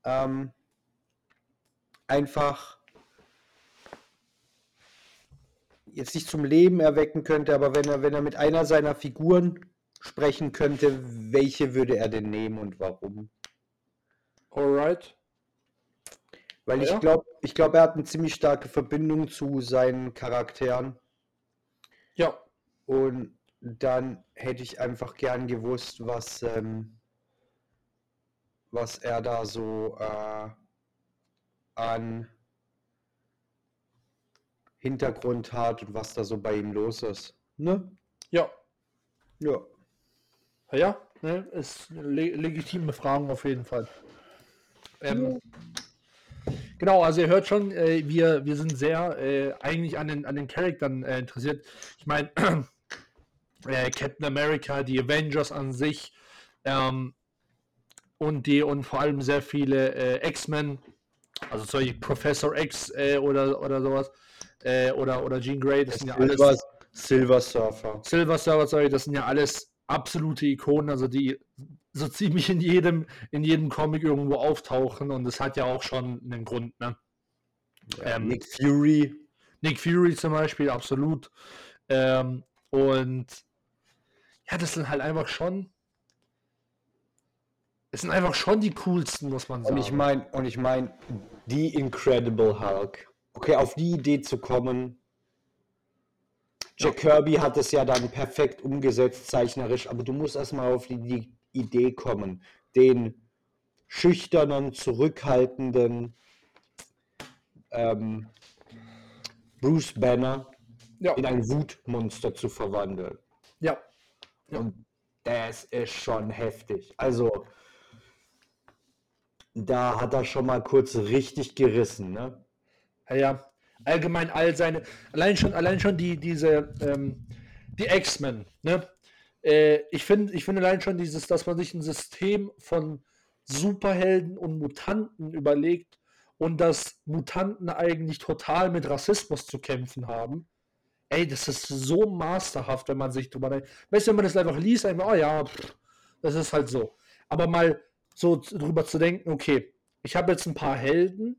ähm, einfach jetzt nicht zum Leben erwecken könnte, aber wenn er, wenn er mit einer seiner Figuren sprechen könnte, welche würde er denn nehmen und warum? Alright. Weil ja. ich glaube, ich glaube, er hat eine ziemlich starke Verbindung zu seinen Charakteren. Ja. Und dann hätte ich einfach gern gewusst, was, ähm, was er da so äh, an Hintergrund hat und was da so bei ihm los ist. Ne? Ja. Ja. Ja, ne? ist le legitime Fragen auf jeden Fall. Ähm, Genau, also ihr hört schon, äh, wir, wir sind sehr äh, eigentlich an den, an den Charaktern äh, interessiert. Ich meine, äh, Captain America, die Avengers an sich ähm, und die und vor allem sehr viele äh, X-Men, also solche Professor X äh, oder, oder sowas, äh, oder, oder Jean Grey, das, das sind ja alles. Silver Surfer. Silver Surfer, sorry, das sind ja alles absolute Ikonen, also die so ziemlich in jedem, in jedem Comic irgendwo auftauchen und das hat ja auch schon einen Grund, ne? Ja, ähm, Nick Fury. Nick Fury zum Beispiel, absolut. Ähm, und ja, das sind halt einfach schon. Es sind einfach schon die coolsten, muss man sagen. Und ich meine, und ich meine, die Incredible Hulk. Okay, auf die Idee zu kommen. Jack ja. Kirby hat es ja dann perfekt umgesetzt, zeichnerisch, aber du musst erstmal auf die, Idee kommen, den schüchternen, zurückhaltenden ähm, Bruce Banner ja. in ein Wutmonster zu verwandeln. Ja. Ja. Und das ist schon heftig. Also, da hat er schon mal kurz richtig gerissen, ne? Ja, ja. Allgemein all seine, allein schon, allein schon die, diese, ähm, die X-Men, ne? Äh, ich finde, ich finde allein schon dieses, dass man sich ein System von Superhelden und Mutanten überlegt und dass Mutanten eigentlich total mit Rassismus zu kämpfen haben ey, das ist so masterhaft, wenn man sich drüber denkt. Weißt du, wenn man das einfach liest, einfach, oh ja, pff, das ist halt so. Aber mal so drüber zu denken, okay, ich habe jetzt ein paar Helden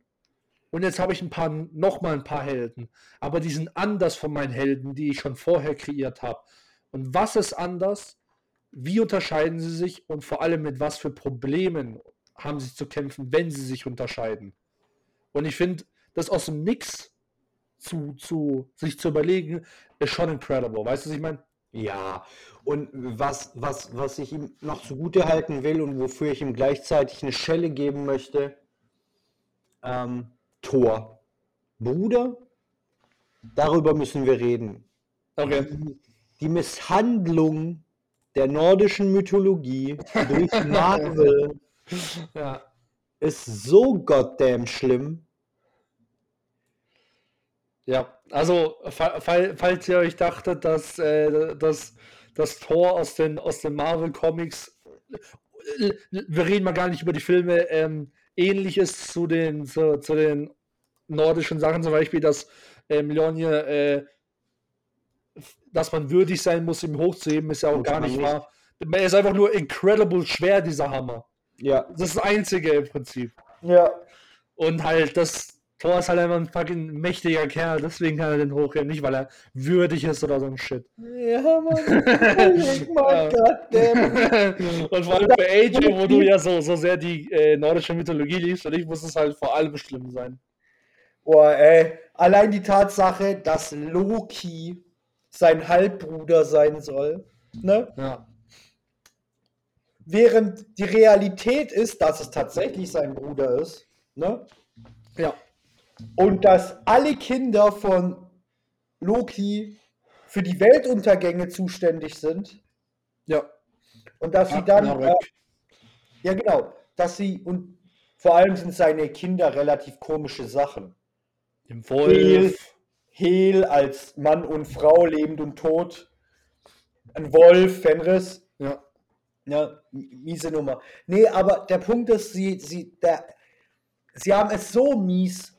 und jetzt habe ich ein paar, nochmal ein paar Helden. Aber die sind anders von meinen Helden, die ich schon vorher kreiert habe. Und was ist anders? Wie unterscheiden sie sich und vor allem mit was für Problemen haben sie zu kämpfen, wenn sie sich unterscheiden? Und ich finde, das aus dem Nix zu, zu sich zu überlegen, ist schon incredible. Weißt du, was ich meine? Ja, und was, was, was ich ihm noch zugute halten will und wofür ich ihm gleichzeitig eine Schelle geben möchte, ähm, Thor. Bruder, darüber müssen wir reden. Okay. Die, die Misshandlung der nordischen Mythologie durch Marvel Ja. ist so goddamn schlimm. Ja, also fa fall, falls ihr euch dachtet, dass, äh, dass das Tor aus den, aus den Marvel Comics, äh, wir reden mal gar nicht über die Filme, ähm, ähnlich ist zu den, zu, zu den nordischen Sachen, zum Beispiel, dass ähm, Mjolnir, äh, dass man würdig sein muss, ihm hochzuheben, ist ja auch Muss gar nicht. wahr. Er ist einfach nur incredible schwer, dieser Hammer. Ja. Das ist das Einzige im Prinzip. Ja. Und halt, das Thor ist halt einfach ein fucking mächtiger Kerl, deswegen kann er den hochheben, nicht weil er würdig ist oder so ein Shit. Ja, Mann. Ich mag goddamn. Und vor allem für AJ, wo du ja so, so sehr die äh, nordische Mythologie liebst, und ich muss es halt vor allem schlimm sein. Boah, ey. Allein die Tatsache, dass Loki sein Halbbruder sein soll, ne? Ja. Während die Realität ist, dass es tatsächlich sein Bruder ist, ne? Ja. Und dass alle Kinder von Loki für die Weltuntergänge zuständig sind Ja. und dass sie dann, äh, Ragnarök. ja genau, dass sie, und vor allem sind seine Kinder relativ komische Sachen. Im Wolf. Hel als Mann und Frau, lebend und tot. Ein Wolf, Fenris. Ja. Ja, miese Nummer. Nee, aber der Punkt ist, sie, sie, der, sie haben es so mies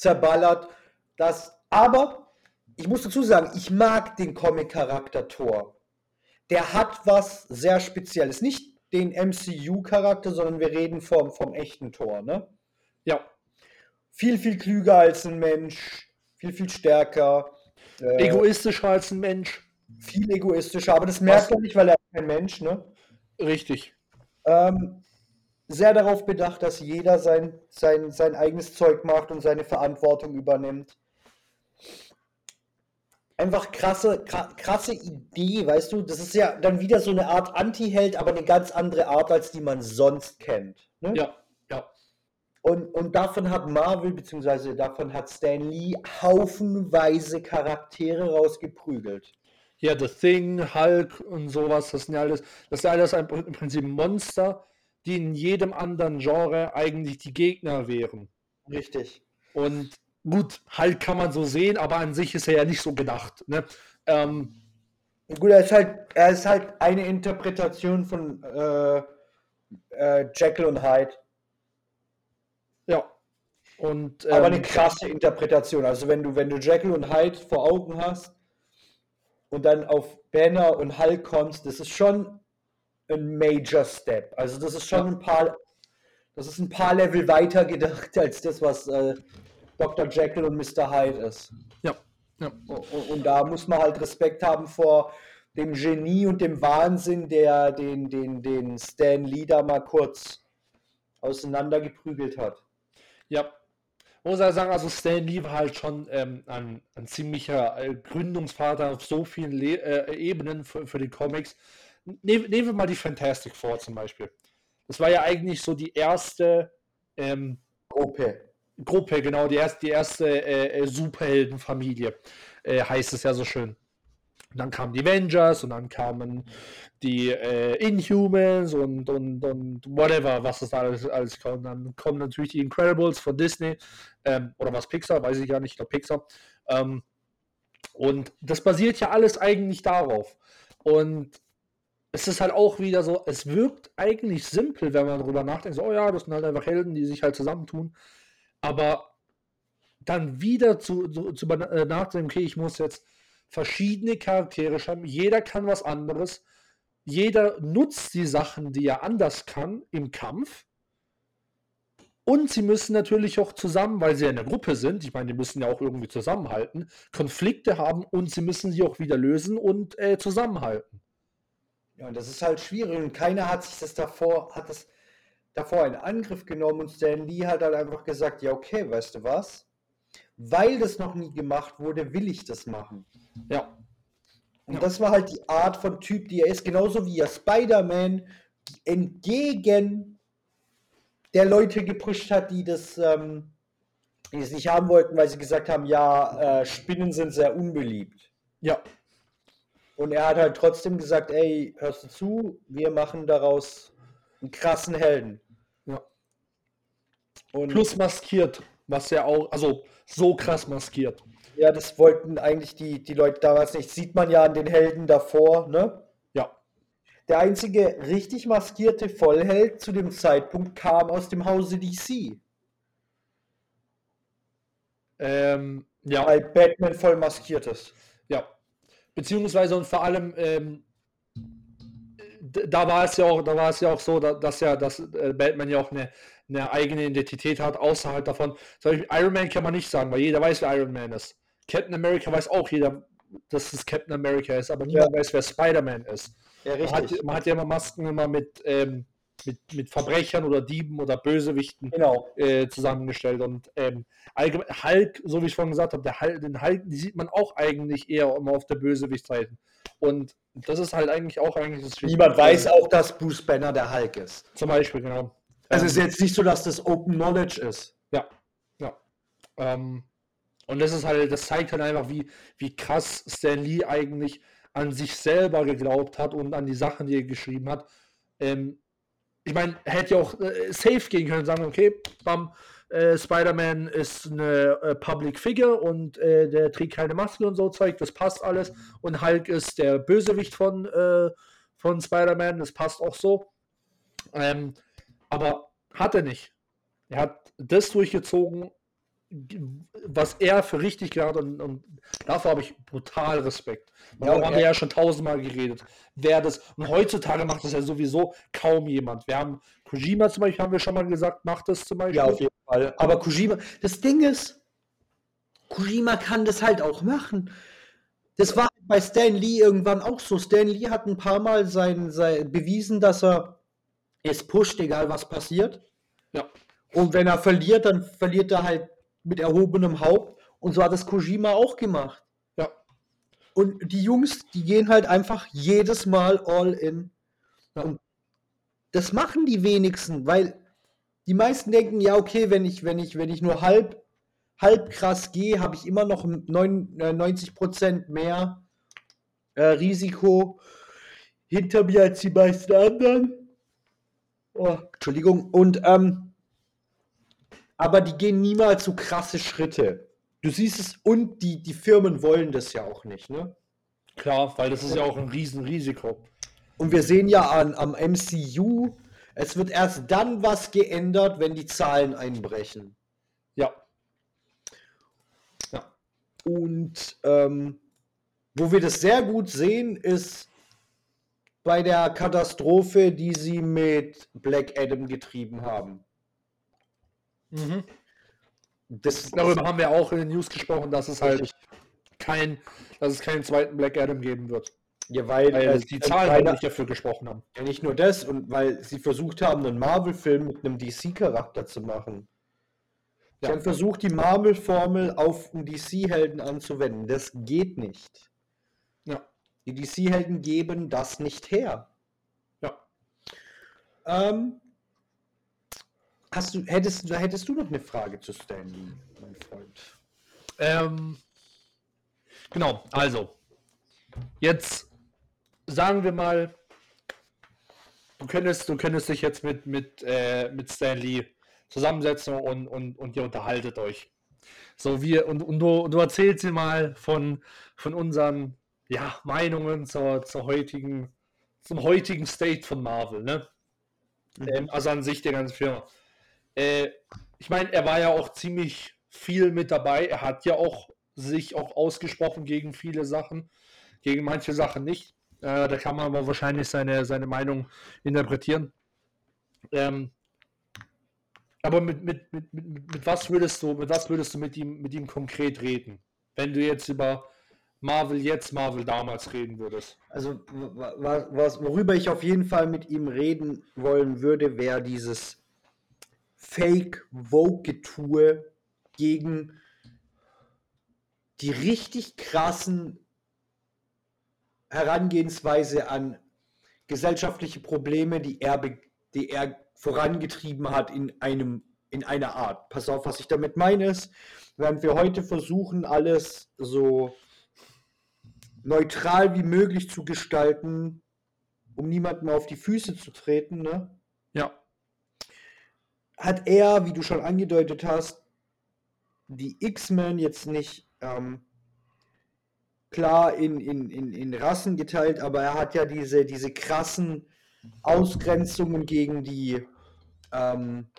zerballert, dass, aber ich muss dazu sagen, ich mag den Comic-Charakter Thor. Der hat was sehr Spezielles. Nicht den MCU-Charakter, sondern wir reden vom, vom echten Thor, ne? Ja. Viel, viel klüger als ein Mensch, viel, viel stärker, äh, Egoistischer als ein Mensch. viel egoistischer, aber das merkt Was- man nicht, weil er kein Mensch, ne? Richtig. Ähm, sehr darauf bedacht, dass jeder sein, sein, sein eigenes Zeug macht und seine Verantwortung übernimmt. Einfach krasse, kra- krasse Idee, weißt du? Das ist ja dann wieder so eine Art Anti-Held, aber eine ganz andere Art, als die man sonst kennt. Ne? Ja. Ja. Und, und davon hat Marvel, beziehungsweise davon hat Stan Lee haufenweise Charaktere rausgeprügelt. Ja, The Thing, Hulk und sowas, das sind ja alles, das sind alles ein- im Prinzip Monster, die in jedem anderen Genre eigentlich die Gegner wären. Richtig. Und gut, Hulk kann man so sehen, aber an sich ist er ja nicht so gedacht. Ne? Ähm, Gut, er ist halt, er ist halt eine Interpretation von äh, äh, Jekyll und Hyde. ja. Und Aber ähm, eine krasse Interpretation. Also wenn du, wenn du Jekyll und Hyde vor Augen hast und dann auf Banner und Hulk kommst, das ist schon ein Major Step. Also das ist schon ein paar, das ist ein paar Level weiter gedacht als das, was äh, Dr. Jekyll und Mr. Hyde ist. ja, ja. Und, und da muss man halt Respekt haben vor dem Genie und dem Wahnsinn, der den, den, den Stan Lee da mal kurz auseinandergeprügelt hat. Ja. Muss er sagen, also Stan Lee war halt schon ähm, ein, ein ziemlicher äh, Gründungsvater auf so vielen Le äh, Ebenen für, für die Comics. Nehmen, wir mal die Fantastic Four zum Beispiel. Das war ja eigentlich so die erste ähm, Gruppe. Gruppe, genau, die erste, die erste äh, äh, Superheldenfamilie, äh, heißt es ja so schön. Und dann kamen die Avengers und dann kamen die äh, Inhumans und, und, und whatever, was das da alles, alles kommt. Dann kommen natürlich die Incredibles von Disney ähm, oder was Pixar, weiß ich gar nicht, ich glaube Pixar. Ähm, und das basiert ja alles eigentlich darauf. Und es ist halt auch wieder so, es wirkt eigentlich simpel, wenn man darüber nachdenkt, so, oh ja, das sind halt einfach Helden, die sich halt zusammentun. Aber dann wieder zu, zu, zu äh, nachdenken, okay, ich muss jetzt verschiedene Charaktere schreiben, jeder kann was anderes, jeder nutzt die Sachen, die er anders kann im Kampf. Und sie müssen natürlich auch zusammen, weil sie ja in der Gruppe sind, ich meine, die müssen ja auch irgendwie zusammenhalten, Konflikte haben und sie müssen sie auch wieder lösen und äh, zusammenhalten. Ja, und das ist halt schwierig und keiner hat sich das davor, hat das davor in Angriff genommen und Stan Lee hat halt einfach gesagt, ja okay, weißt du was? Weil das noch nie gemacht wurde, will ich das machen. Ja. Und Ja. das war halt die Art von Typ, die er ist, genauso wie er Spider-Man entgegen der Leute gepusht hat, die das, ähm, die es nicht haben wollten, weil sie gesagt haben, ja, äh, Spinnen sind sehr unbeliebt. Ja, Und er hat halt trotzdem gesagt, ey, hörst du zu, wir machen daraus einen krassen Helden. Ja. Und plus maskiert, was ja auch, also so krass maskiert. ja, das wollten eigentlich die, die Leute damals nicht. Sieht man ja an den Helden davor, ne? Ja, Der einzige richtig maskierte Vollheld zu dem Zeitpunkt kam aus dem Hause DC, ähm, ja, weil Batman voll maskiert ist. ja. Beziehungsweise und vor allem, ähm, da war es ja auch, da war es ja auch so, da- dass ja, dass äh, Batman ja auch eine, eine eigene Identität hat, außerhalb davon. Zum Beispiel Iron Man kann man nicht sagen, weil jeder weiß, wer Iron Man ist. Captain America weiß auch jeder, dass es Captain America ist, aber niemand weiß, wer Spider-Man ist. Ja, Man hat, man hat ja immer Masken immer mit, ähm, mit, mit Verbrechern oder Dieben oder Bösewichten Genau. äh, zusammengestellt. Und ähm, allgemein, Hulk, so wie ich vorhin gesagt habe, der Hulk, den Hulk, die sieht man auch eigentlich eher immer auf der Bösewichtseite. Und das ist halt eigentlich auch eigentlich das Niemand weiß auch, dass Bruce Banner der Hulk ist. Zum Beispiel, genau. Also Ähm, es ist jetzt nicht so, dass das Open Knowledge ist. Ja, ja. Ähm, und das ist halt, das zeigt halt einfach, wie, wie krass Stan Lee eigentlich an sich selber geglaubt hat und an die Sachen, die er geschrieben hat. Ähm, ich meine, hätte ja auch äh, safe gehen können sagen, okay, bam, äh, Spider-Man ist eine äh, Public Figure und äh, der trägt keine Maske und so Zeug, das passt alles. Und Hulk ist der Bösewicht von, äh, von Spider-Man, das passt auch so. Ähm, aber hat er nicht. Er hat das durchgezogen, was er für richtig gehabt und, und dafür habe ich brutal Respekt. Ja, haben wir ja schon tausendmal geredet. Wer das, und heutzutage macht das ja sowieso kaum jemand. Wir haben Kojima zum Beispiel, haben wir schon mal gesagt, macht das zum Beispiel. Ja, auf jeden Fall. Aber Kojima, das Ding ist, Kojima kann das halt auch machen. Das war bei Stan Lee irgendwann auch so. Stan Lee hat ein paar Mal sein, sein, bewiesen, dass er es pusht, egal was passiert. Ja. Und wenn er verliert, dann verliert er halt mit erhobenem Haupt. Und so hat es Kojima auch gemacht. Ja. Und die Jungs, die gehen halt einfach jedes Mal all in. Ja. Und das machen die wenigsten, weil die meisten denken, ja, okay, wenn ich, wenn ich, wenn ich nur halb, halb krass gehe, habe ich immer noch neun- äh, 90% mehr äh, Risiko hinter mir als die meisten anderen. Oh, Entschuldigung. Und ähm, aber die gehen niemals so krasse Schritte. Du siehst es, und die, die Firmen wollen das ja auch nicht, ne? Klar, weil das ist ja auch ein Riesenrisiko. Und wir sehen ja an, am MCU, es wird erst dann was geändert, wenn die Zahlen einbrechen. Ja. Ja. Und ähm, wo wir das sehr gut sehen, ist bei der Katastrophe, die sie mit Black Adam getrieben haben. Mhm. Das, Darüber haben wir auch in den News gesprochen, dass es halt kein, dass es keinen zweiten Black Adam geben wird. ja, weil, Weil äh, die Zahlen halt nicht dafür gesprochen haben. Ja, nicht nur das, und weil sie versucht haben, einen Marvel-Film mit einem DC-Charakter zu machen. Sie Ja. haben versucht, die Marvel-Formel auf einen DC-Helden anzuwenden. Das geht nicht. Ja. Die DC-Helden geben das nicht her. Ja. Ähm, hast du, hättest, hättest du noch eine Frage zu Stanley, mein Freund? Ähm, genau, also. Jetzt sagen wir mal, du könntest, du könntest dich jetzt mit, mit, äh, mit Stanley zusammensetzen und, und, und ihr unterhaltet euch. So wie, und, und du, du erzählst dir mal von, von unseren ja, Meinungen zur, zur heutigen, zum heutigen State von Marvel, ne? Ähm, also an sich der ganzen Firma. Äh, ich meine, er war ja auch ziemlich viel mit dabei. Er hat ja auch sich auch ausgesprochen gegen viele Sachen, gegen manche Sachen nicht. Äh, da kann man aber wahrscheinlich seine, seine Meinung interpretieren. Ähm, aber mit, mit, mit, mit, mit was würdest du, mit was würdest du mit ihm, mit ihm konkret reden? Wenn du jetzt über Marvel jetzt, Marvel damals reden würdest. Also, wa- wa- was, worüber ich auf jeden Fall mit ihm reden wollen würde, wäre dieses Fake-Vogue-Getue gegen die richtig krassen Herangehensweise an gesellschaftliche Probleme, die er, die er vorangetrieben hat in einem in einer Art. Pass auf, was ich damit meine ist, während wir heute versuchen, alles so neutral wie möglich zu gestalten, um niemandem auf die Füße zu treten, ne? Hat er, wie du schon angedeutet hast, die X-Men jetzt nicht ähm, klar in, in, in, in Rassen geteilt, aber er hat ja diese, diese krassen Ausgrenzungen gegen die, ähm,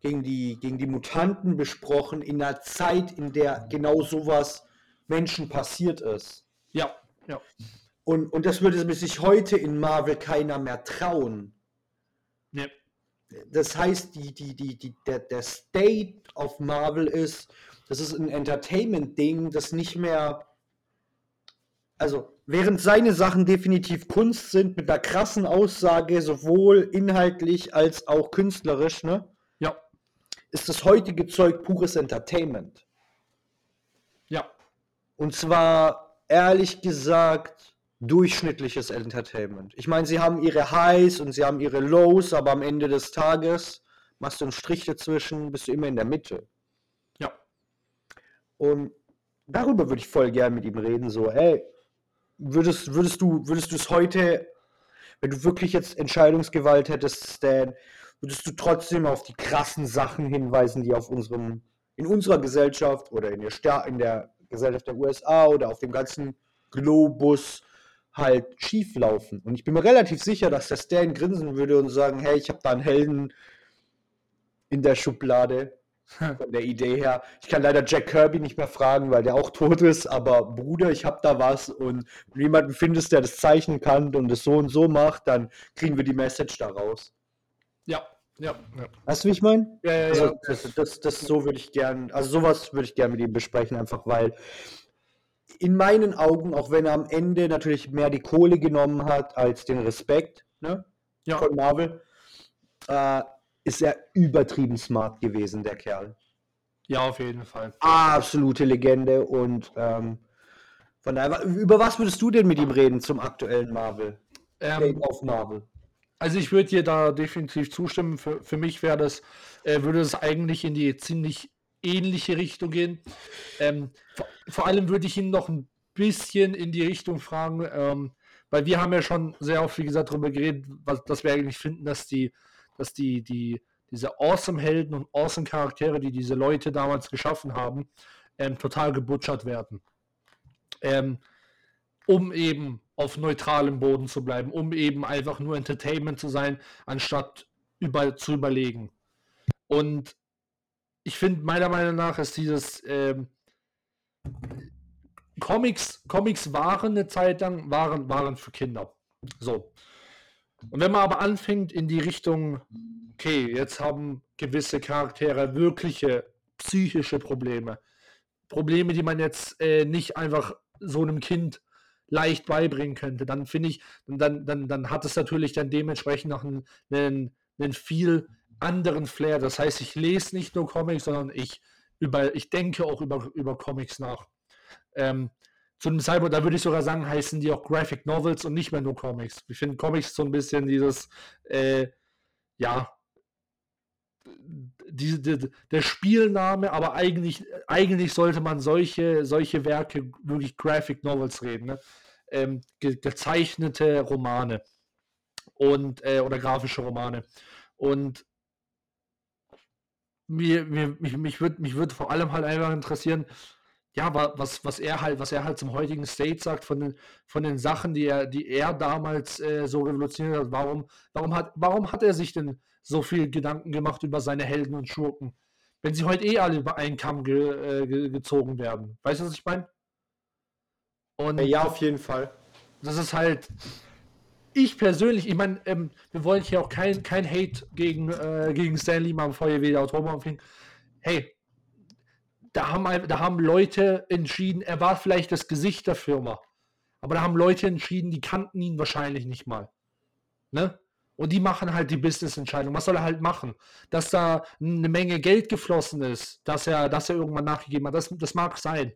gegen, die, gegen die Mutanten besprochen, in einer Zeit, in der genau sowas Menschen passiert ist. Ja, ja. Und, und das würde sich heute in Marvel keiner mehr trauen. Das heißt, die, die, die, die, der, der State of Marvel ist, das ist ein Entertainment-Ding, das nicht mehr. Also, während seine Sachen definitiv Kunst sind, mit einer krassen Aussage, sowohl inhaltlich als auch künstlerisch, ne? Ja. Ist das heutige Zeug pures Entertainment. Ja. Und zwar, ehrlich gesagt, durchschnittliches Entertainment. Ich meine, sie haben ihre Highs und sie haben ihre Lows, aber am Ende des Tages machst du einen Strich dazwischen, bist du immer in der Mitte. Ja. Und darüber würde ich voll gern mit ihm reden. So, ey, würdest, würdest du, würdest du es heute, wenn du wirklich jetzt Entscheidungsgewalt hättest, Stan, würdest du trotzdem auf die krassen Sachen hinweisen, die auf unserem, in unserer Gesellschaft oder in der, Sta in der Gesellschaft der USA oder auf dem ganzen Globus halt schief laufen. Und ich bin mir relativ sicher, dass der Stan grinsen würde und sagen, hey, ich habe da einen Helden in der Schublade von der Idee her. Ich kann leider Jack Kirby nicht mehr fragen, weil der auch tot ist, aber Bruder, ich habe da was und wenn du jemanden findest, der das zeichnen kann und es so und so macht, dann kriegen wir die Message daraus. Ja, ja, ja. Weißt du, wie ich meine? Ja, ja, Also, ja. das, das, das so würde ich gern, also sowas würde ich gern mit ihm besprechen, einfach weil in meinen Augen, auch wenn er am Ende natürlich mehr die Kohle genommen hat als den Respekt ne, Ja. von Marvel, äh, ist er übertrieben smart gewesen, der Kerl. Ja, auf jeden Fall. Absolute Legende und ähm, von daher, über was würdest du denn mit ihm reden zum aktuellen Marvel? Ähm, of Marvel. Also ich würde dir da definitiv zustimmen. Für, für mich wäre das, äh, würde es eigentlich in die ziemlich ähnliche Richtung gehen. Ähm, vor, vor allem würde ich ihn noch ein bisschen in die Richtung fragen, ähm, weil wir haben ja schon sehr oft, wie gesagt, darüber geredet, was, dass wir eigentlich finden, dass die, dass die, die, diese Awesome-Helden und Awesome-Charaktere, die diese Leute damals geschaffen haben, ähm, total gebutschert werden. Ähm, um eben auf neutralem Boden zu bleiben, um eben einfach nur Entertainment zu sein, anstatt über, zu überlegen. Und ich finde, meiner Meinung nach ist dieses ähm, Comics, Comics waren eine Zeit lang, waren, waren für Kinder. So. Und wenn man aber anfängt in die Richtung, okay, jetzt haben gewisse Charaktere wirkliche psychische Probleme. Probleme, die man jetzt äh, nicht einfach so einem Kind leicht beibringen könnte, dann finde ich, dann, dann, dann hat es natürlich dann dementsprechend noch einen, einen, einen viel anderen Flair. Das heißt, ich lese nicht nur Comics, sondern ich, über, ich denke auch über, über Comics nach. Ähm, zu einem Cyber, da würde ich sogar sagen, heißen die auch Graphic Novels und nicht mehr nur Comics. Ich finde Comics so ein bisschen dieses, äh, ja, die, die, der Spielname, aber eigentlich, eigentlich sollte man solche, solche Werke wirklich Graphic Novels reden, ne? ähm, ge gezeichnete Romane und äh, oder grafische Romane. Und mir, mir, mich, mich würde mich würd vor allem halt einfach interessieren, ja, wa- was, was er halt, was er halt zum heutigen State sagt von den, von den Sachen, die er, die er damals äh, so revolutioniert hat. Warum, warum hat, warum hat er sich denn so viel Gedanken gemacht über seine Helden und Schurken? Wenn sie heute eh alle über einen Kamm ge, äh, ge, gezogen werden. Weißt du, was ich meine? Und Ja, auf jeden Fall. das ist halt. Ich persönlich, ich meine, ähm, wir wollen hier auch kein, kein Hate gegen, äh, gegen Stanley machen, bevor hier wieder Autobahn fing. Hey, da haben, da haben Leute entschieden, er war vielleicht das Gesicht der Firma. Aber da haben Leute entschieden, die kannten ihn wahrscheinlich nicht mal. Ne? Und die machen halt die Business-Entscheidung. Was soll er halt machen? Dass da eine Menge Geld geflossen ist, dass er, dass er irgendwann nachgegeben hat, das, das mag sein.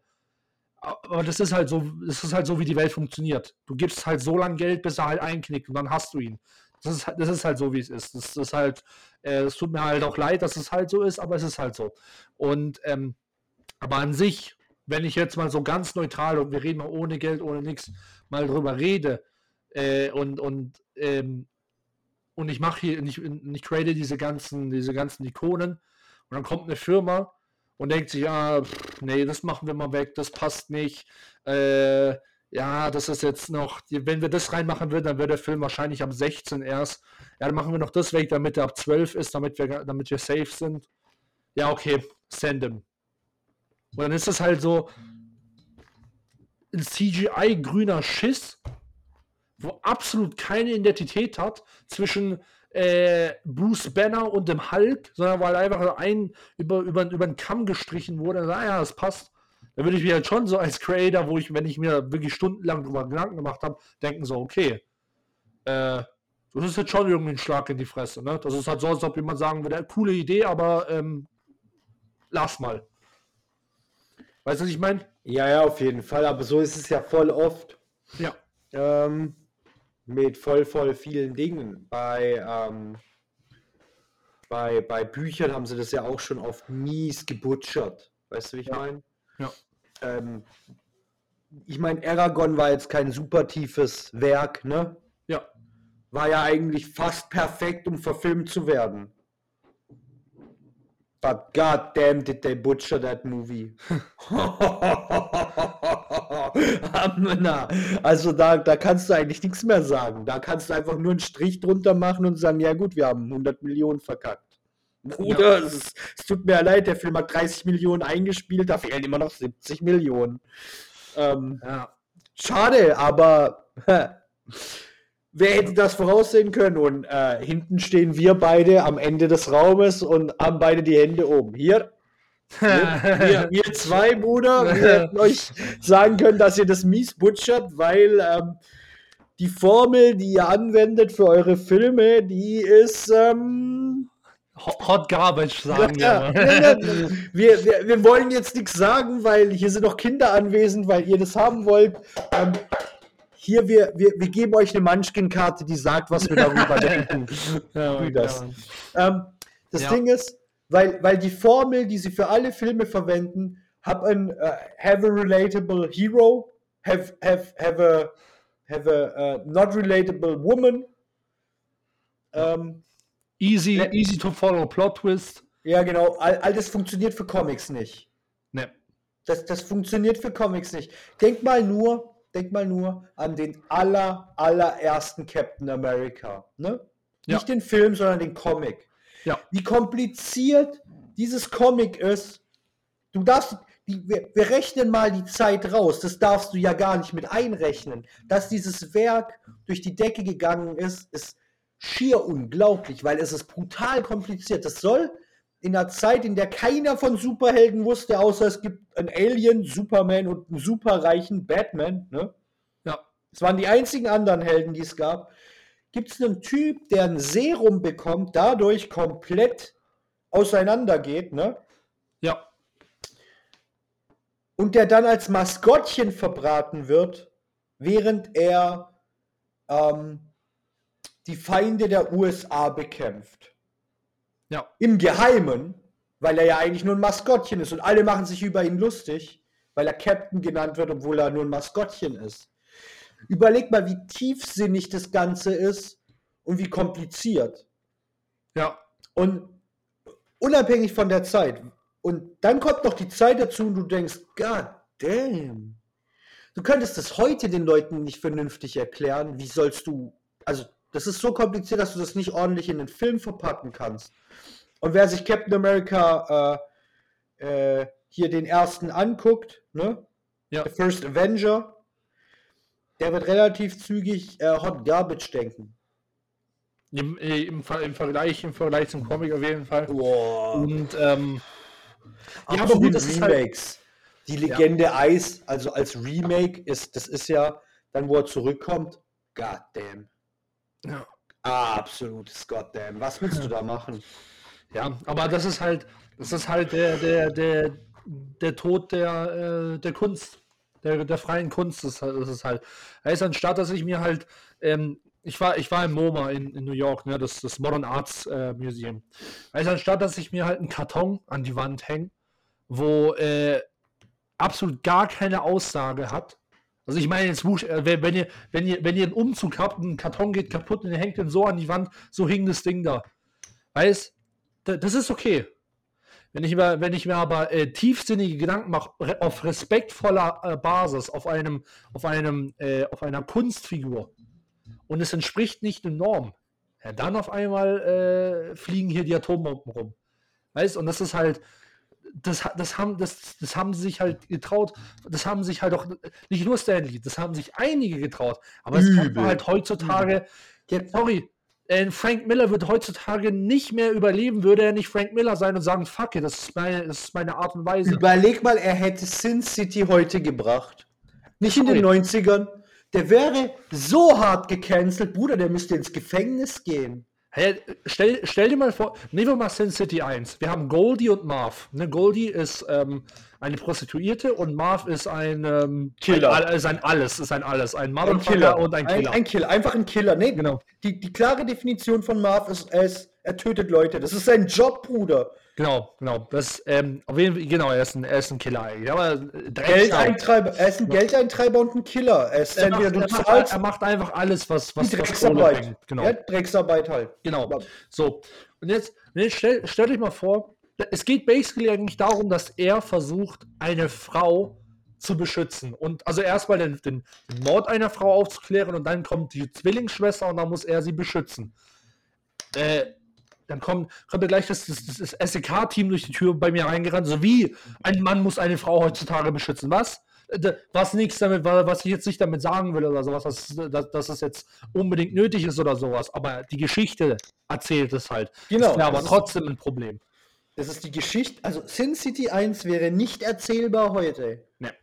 Aber das ist halt so, das ist halt so, wie die Welt funktioniert. Du gibst halt so lange Geld, bis er halt einknickt und dann hast du ihn. Das ist, das ist halt so, wie es ist. Das ist halt, äh, es tut mir halt auch leid, dass es halt so ist, aber es ist halt so. Und ähm, aber an sich, wenn ich jetzt mal so ganz neutral und wir reden mal ohne Geld, ohne nichts, mal drüber rede äh, und, und, ähm, und ich mache hier, nicht, ich trade diese ganzen, diese ganzen Ikonen und dann kommt eine Firma und denkt sich, ja, pff, nee, das machen wir mal weg, das passt nicht. Äh, ja, das ist jetzt noch, wenn wir das reinmachen würden, dann wäre der Film wahrscheinlich am 16 erst. Ja, dann machen wir noch das weg, damit er ab 12 ist, damit wir, damit wir safe sind. Ja, okay, send him. Und dann ist das halt so ein CGI-grüner Schiss, wo absolut keine Identität hat zwischen äh, Bruce Banner und dem Hulk, sondern weil einfach ein über, über, über den Kamm gestrichen wurde. Naja, das passt. Da würde ich mir halt schon so als Creator, wo ich, wenn ich mir wirklich stundenlang drüber Gedanken gemacht habe, denken so, okay, äh, das ist jetzt schon irgendwie ein Schlag in die Fresse. Ne? Das ist halt so, als ob jemand sagen würde, coole Idee, aber ähm, lass mal. Weißt du, was ich meine? Ja, ja, auf jeden Fall. Aber so ist es ja voll oft. Ja. Ähm, mit voll, voll vielen Dingen. Bei, ähm, bei, bei Büchern haben sie das ja auch schon oft mies gebutschert. Weißt du, wie ich Ja. meine? Ja. Ähm, ich meine, Aragon war jetzt kein super tiefes Werk, ne? Ja. War ja eigentlich fast perfekt, um verfilmt zu werden. But god damn did they butcher that movie. Also da, da kannst du eigentlich nichts mehr sagen. Da kannst du einfach nur einen Strich drunter machen und sagen, ja gut, wir haben 100 Millionen verkackt. Bruder, es, ist- es tut mir leid, der Film hat 30 Millionen eingespielt, da fehlen immer noch 70 Millionen. Ähm, Ja. Schade, aber wer hätte das voraussehen können? Und äh, hinten stehen wir beide am Ende des Raumes und haben beide die Hände oben. Hier, wir, wir zwei, Bruder, wir hätten euch sagen können, dass ihr das mies butchert, weil ähm, die Formel, die ihr anwendet für eure Filme, die ist. Ähm, Hot Hot Garbage, sagen ja, wir. wir, wir, wir wollen jetzt nichts sagen, weil hier sind noch Kinder anwesend, weil ihr das haben wollt. Ähm, hier, wir, wir, wir geben euch eine Munchkin-Karte, die sagt, was wir darüber denken. Ja, Wie das. Ähm, das Ja. Ding ist, weil, weil die Formel, die sie für alle Filme verwenden, hab ein äh, have a relatable hero, have, have, have a, have a uh, not relatable woman. Ähm, Easy, Ja. easy to follow Plot Twist. ja, genau. All, all das funktioniert für Comics nicht. Ne. Das, das funktioniert für Comics nicht. Denk mal nur, denk mal nur an den aller, allerersten Captain America. Ne? Ja. Nicht den Film, sondern den Comic. Ja. Wie kompliziert dieses Comic ist. Du darfst, die, wir, wir rechnen mal die Zeit raus. Das darfst du ja gar nicht mit einrechnen. Dass dieses Werk durch die Decke gegangen ist, ist schier unglaublich, weil es ist brutal kompliziert. Das soll in einer Zeit, in der keiner von Superhelden wusste, außer es gibt einen Alien, Superman und einen superreichen Batman. Ne? Ja. Es waren die einzigen anderen Helden, die es gab. Gibt es einen Typ, der ein Serum bekommt, dadurch komplett auseinandergeht, ne? Ja. Und der dann als Maskottchen verbraten wird, während er ähm, die Feinde der USA bekämpft. Ja. Im Geheimen, weil er ja eigentlich nur ein Maskottchen ist und alle machen sich über ihn lustig, weil er Captain genannt wird, obwohl er nur ein Maskottchen ist. Überleg mal, wie tiefsinnig das Ganze ist und wie kompliziert. Ja. Und unabhängig von der Zeit. Und dann kommt noch die Zeit dazu und du denkst, God damn. Du könntest das heute den Leuten nicht vernünftig erklären. Wie sollst du, also das ist so kompliziert, dass du das nicht ordentlich in den Film verpacken kannst. Und wer sich Captain America äh, äh, hier den ersten anguckt, ne? Ja. The First Avenger, der wird relativ zügig äh, Hot Garbage denken. Im, äh, im, Im Vergleich, im Vergleich zum Comic auf jeden Fall. Wow. Und ähm, Ja, Ja, aber gut, das ist halt- Remakes. Die Legende Eis, also als Remake, ist, das ist ja dann, wo er zurückkommt, goddamn. Ja. Absolutes Goddamn. Was willst du da machen? Ja, aber das ist halt, das ist halt der, der, der, der Tod der, äh, der Kunst. der, der freien Kunst ist, ist es halt. Heißt, anstatt dass ich mir halt, ähm, ich war, ich war im MoMA in, in New York, ne, das, das Modern Arts äh, Museum. Heißt, anstatt dass ich mir halt einen Karton an die Wand hänge, wo äh, absolut gar keine Aussage hat. Also ich meine jetzt, äh, wenn ihr, wenn ihr, wenn ihr einen Umzug habt, ein Karton geht kaputt und ihr hängt den so an die Wand, so hing das Ding da. Weißt, das ist okay. Wenn ich, mir, wenn ich mir aber äh, tiefsinnige Gedanken mache, auf respektvoller äh, Basis, auf einem, auf einem, äh, auf einer Kunstfigur und es entspricht nicht den Normen, ja, dann auf einmal äh, fliegen hier die Atombomben rum. Weißt und das ist halt, das, das, haben, das, das haben sie sich halt getraut, das haben sich halt auch, nicht nur Stanley, das haben sich einige getraut, aber es kann halt heutzutage, ja, sorry, äh, Frank Miller wird heutzutage nicht mehr überleben, würde er nicht Frank Miller sein und sagen, fuck it, das ist meine, das ist meine Art und Weise. Überleg mal, er hätte Sin City heute gebracht. Nicht in den 90ern. Der wäre so hart gecancelt, Bruder, der müsste ins Gefängnis gehen. Hey, stell, stell dir mal vor, nehmen wir mal Sin City 1. Wir haben Goldie und Marv. Ne, Goldie ist ähm, eine Prostituierte und Marv ist ein ähm, Killer. Ein, ist ein Alles, ist ein Alles. Ein Motherfucker Killer. und ein Killer. Ein, ein, Killer, einfach ein Killer. Nee, genau. Die, die klare Definition von Marv ist, er, ist, er tötet Leute. Das ist sein Job, Bruder. Genau, genau. Das, ähm, auf jeden Fall, genau, er ist ein, er ist ein Killer eigentlich. Aber äh, Geldeintreiber, er ist ein Geldeintreiber und ein Killer. Er, ist er, macht, er, macht, er macht einfach alles, was, was die Drecksarbeit. Genau. Ja, Drecksarbeit halt. Genau. So. Und jetzt, jetzt stell, stell dich mal vor, es geht basically eigentlich darum, dass er versucht, eine Frau zu beschützen. Und also erstmal den, den Mord einer Frau aufzuklären und dann kommt die Zwillingsschwester und dann muss er sie beschützen. Äh, dann kommt, kommt ja gleich das, das, das SEK-Team durch die Tür bei mir reingerannt. So wie ein Mann muss eine Frau heutzutage beschützen. Was? Was nichts damit, was ich jetzt nicht damit sagen will oder sowas, dass, dass, dass es jetzt unbedingt nötig ist oder sowas. Aber die Geschichte erzählt es halt. Genau. Das wäre aber trotzdem ein Problem. Das ist die Geschichte. Also Sin City 1 wäre nicht erzählbar heute. Ne.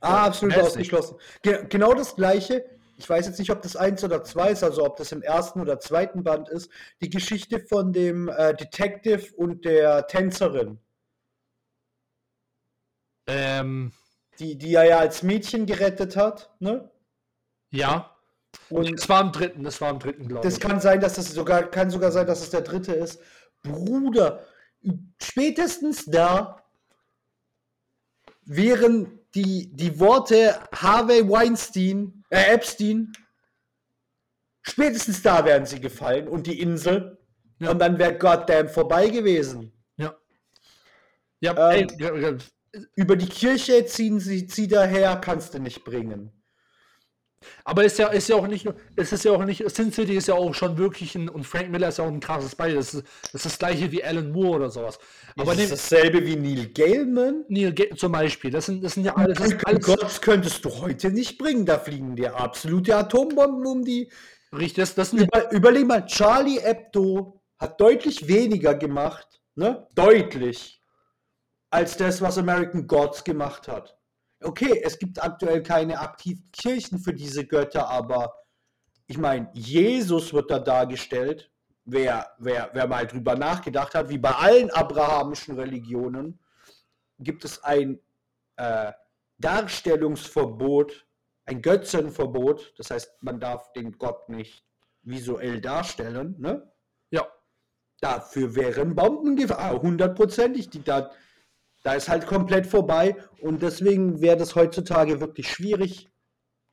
Ah, absolut ausgeschlossen. Ge genau das gleiche ich weiß jetzt nicht, ob das eins oder zwei ist, also ob das im ersten oder zweiten Band ist, die Geschichte von dem äh, Detective und der Tänzerin. Ähm. Die, die er ja als Mädchen gerettet hat, ne? Ja. Und es war im dritten, das war im dritten, glaube ich. Das kann sein, dass das sogar, kann sogar sein, dass es der dritte ist. Bruder, spätestens da wären die, die Worte Harvey Weinstein, äh, Epstein, spätestens da wären sie gefallen und die Insel. Ja. Und dann wäre Goddamn vorbei gewesen. Ja. Ja, ähm, ey, ja. Über die Kirche ziehen sie, zieh daher, kannst du nicht bringen. Aber ist ja, ist ja auch nicht nur, es ist ja auch nicht, Sin City ist ja auch schon wirklich ein, und Frank Miller ist ja auch ein krasses Beispiel. Das ist, das ist das gleiche wie Alan Moore oder sowas. Aber ist das dasselbe wie Neil Gaiman? Neil Ga zum Beispiel. Das sind, das sind ja alles. Das alles Gott könntest du heute nicht bringen. Da fliegen dir absolute Atombomben um die. Richtig, das, das Über, überleg mal, Charlie Hebdo hat deutlich weniger gemacht, ne? Deutlich. Als das, was American Gods gemacht hat okay, es gibt aktuell keine aktiven Kirchen für diese Götter, aber ich meine, Jesus wird da dargestellt. Wer, wer, wer mal drüber nachgedacht hat, wie bei allen abrahamischen Religionen, gibt es ein äh, Darstellungsverbot, ein Götzenverbot. Das heißt, man darf den Gott nicht visuell darstellen. Ne? Ja. Dafür wären Bombengefahr, hundertprozentig. Die da, da ist halt komplett vorbei und deswegen wäre das heutzutage wirklich schwierig.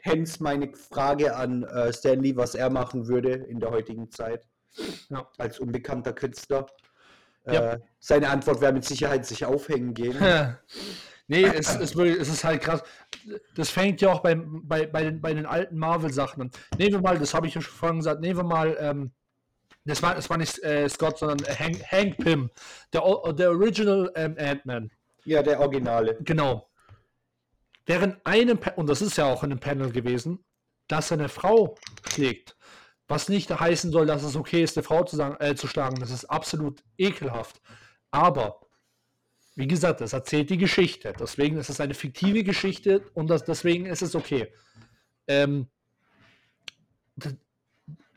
Hence meine Frage an äh, Stanley, was er machen würde in der heutigen Zeit ja. als unbekannter Künstler. Ja. Äh, seine Antwort wäre mit Sicherheit sich aufhängen gehen. nee, es, es, es, ist halt krass. Das fängt ja auch bei, bei, bei, den, bei den alten Marvel-Sachen an. Nehmen wir mal, das habe ich schon vorhin gesagt, nehmen wir mal ähm, das war, das war nicht äh, Scott, sondern Hank, Hank Pym, der, der Original ähm, Ant-Man. Ja, der Originale. Genau. Während einem, und das ist ja auch in einem Panel gewesen, dass er eine Frau schlägt. Was nicht heißen soll, dass es okay ist, eine Frau zu, sagen, äh, zu schlagen. Das ist absolut ekelhaft. Aber, wie gesagt, das erzählt die Geschichte. Deswegen ist es eine fiktive Geschichte und das, deswegen ist es okay. Ähm,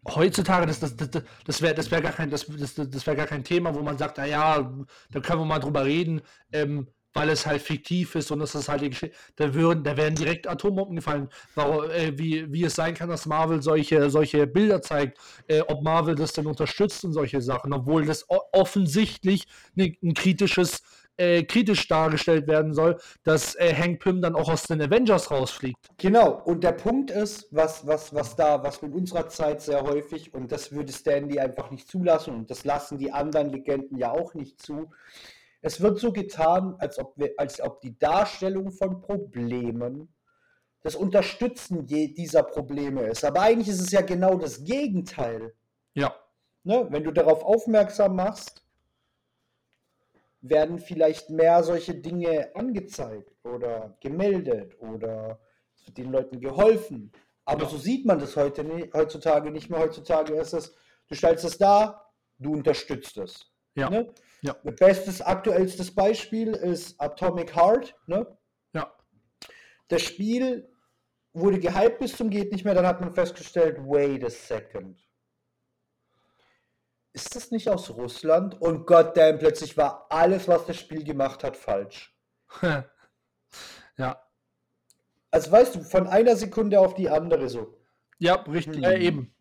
heutzutage, das, das, das, das wäre das wär gar, kein, das, das, das wär gar kein Thema, wo man sagt, naja, da können wir mal drüber reden. Ähm, weil es halt fiktiv ist und es ist halt die Geschichte. Da, würden, da werden direkt Atombomben gefallen. Warum, äh, wie, wie es sein kann, dass Marvel solche, solche Bilder zeigt, äh, ob Marvel das denn unterstützt und solche Sachen, obwohl das offensichtlich ne, ein kritisches, äh, kritisch dargestellt werden soll, dass äh, Hank Pym dann auch aus den Avengers rausfliegt. Genau, und der Punkt ist, was, was, was da, was in unserer Zeit sehr häufig, und das würde Stanley einfach nicht zulassen, und das lassen die anderen Legenden ja auch nicht zu, es wird so getan, als ob, wir, als ob die Darstellung von Problemen das Unterstützen dieser Probleme ist. Aber eigentlich ist es ja genau das Gegenteil. Ja. Ne? Wenn du darauf aufmerksam machst, werden vielleicht mehr solche Dinge angezeigt oder gemeldet oder es wird den Leuten geholfen. Aber ja. so sieht man das heute nicht, heutzutage nicht mehr. Heutzutage ist es, du stellst es da, du unterstützt es. Ja. Ne? Ja. Bestes, aktuellstes Beispiel ist Atomic Heart. Ne? Ja. Das Spiel wurde gehypt bis zum geht nicht mehr, dann hat man festgestellt, wait a second. Ist das nicht aus Russland? Und goddamn, plötzlich war alles, was das Spiel gemacht hat, falsch. ja. Also weißt du, von einer Sekunde auf die andere so. Ja, richtig. Ja, eben.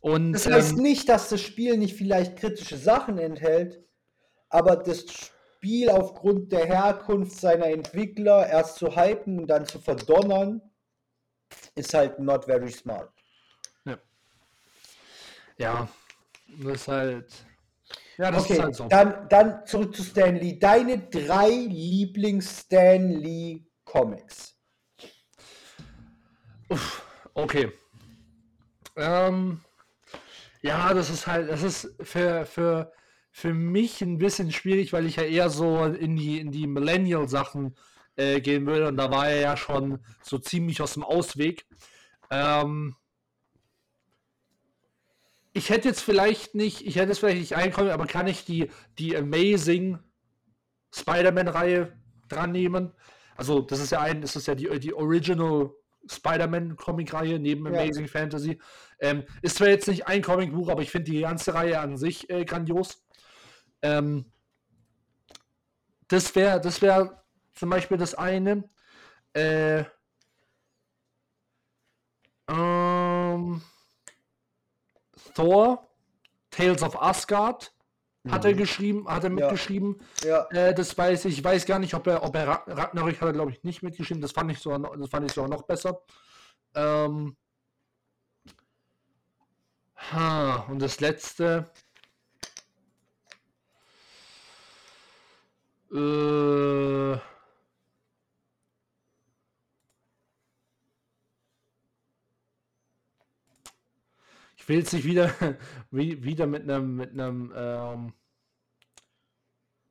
Und, das heißt ähm, nicht, dass das Spiel nicht vielleicht kritische Sachen enthält, aber das Spiel aufgrund der Herkunft seiner Entwickler erst zu hypen und dann zu verdonnern, ist halt not very smart. Ja. Ja, das ist halt. Ja, das okay, ist halt so. Dann, dann zurück zu Stanley. Deine drei Lieblings-Stanley-Comics. Okay. Ähm, ja, das ist halt, das ist für, für, für mich ein bisschen schwierig, weil ich ja eher so in die, in die Millennial-Sachen äh, gehen würde. Und da war er ja schon so ziemlich aus dem Ausweg. Ähm, ich hätte jetzt vielleicht nicht, ich hätte es vielleicht nicht einkommen, aber kann ich die, die Amazing Spider-Man-Reihe dran nehmen? Also, das ist ja ein, das ist ja die, die Original Spider-Man-Comic-Reihe neben ja. Amazing Fantasy. Ähm, ist zwar jetzt nicht ein Comicbuch, aber ich finde die ganze Reihe an sich äh, grandios. Ähm, das wäre das wär zum Beispiel das eine. Äh, Thor, Tales of Asgard hat er mhm. geschrieben, hat er mitgeschrieben. Ja. ja. Äh, das weiß ich. Weiß gar nicht, ob er, ob er Ragnarök hat er, glaube ich, nicht mitgeschrieben. Das fand ich sogar, das fand ich sogar noch besser. Ähm, ha, und das letzte. Äh, will jetzt nicht wieder, wieder mit einem, mit einem, ähm,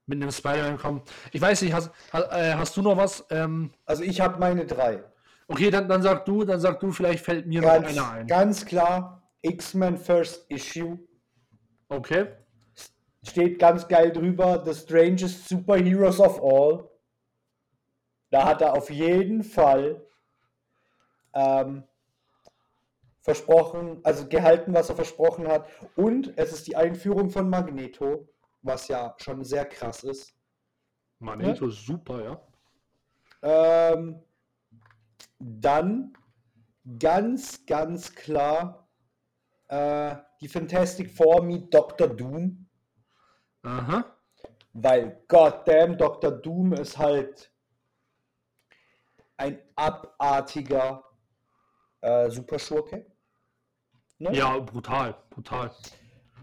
mit einem Spider-Man kommen. Ich weiß nicht, hast, äh, hast du noch was? Ähm, also ich habe meine drei. Okay, dann, dann sag du, dann sag du, vielleicht fällt mir ganz, noch einer ein. Ganz klar, X-Men First Issue. Okay. Steht ganz geil drüber, The Strangest Superheroes of All. Da hat er auf jeden Fall ähm, versprochen, also gehalten, was er versprochen hat. Und es ist die Einführung von Magneto, was ja schon sehr krass ist. Magneto ja? super, ja. Ähm, dann ganz, ganz klar äh, die Fantastic Four mit Dr. Doom. Aha. Weil, goddamn, Dr. Doom ist halt ein abartiger äh, Superschurke. Ne? Ja, brutal, brutal.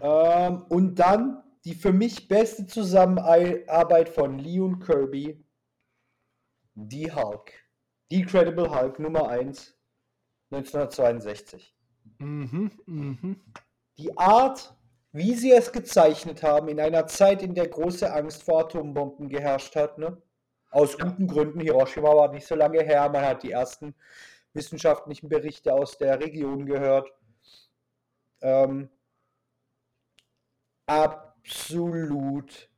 Ähm, und dann die für mich beste Zusammenarbeit von Lee und Kirby, die Hulk. Die Credible Hulk Nummer 1, 1962. Mhm, mhm. Die Art, wie sie es gezeichnet haben, in einer Zeit, in der große Angst vor Atombomben geherrscht hat, ne? Aus guten Gründen. Hiroshima war nicht so lange her. Man hat die ersten wissenschaftlichen Berichte aus der Region gehört. Ähm, absolut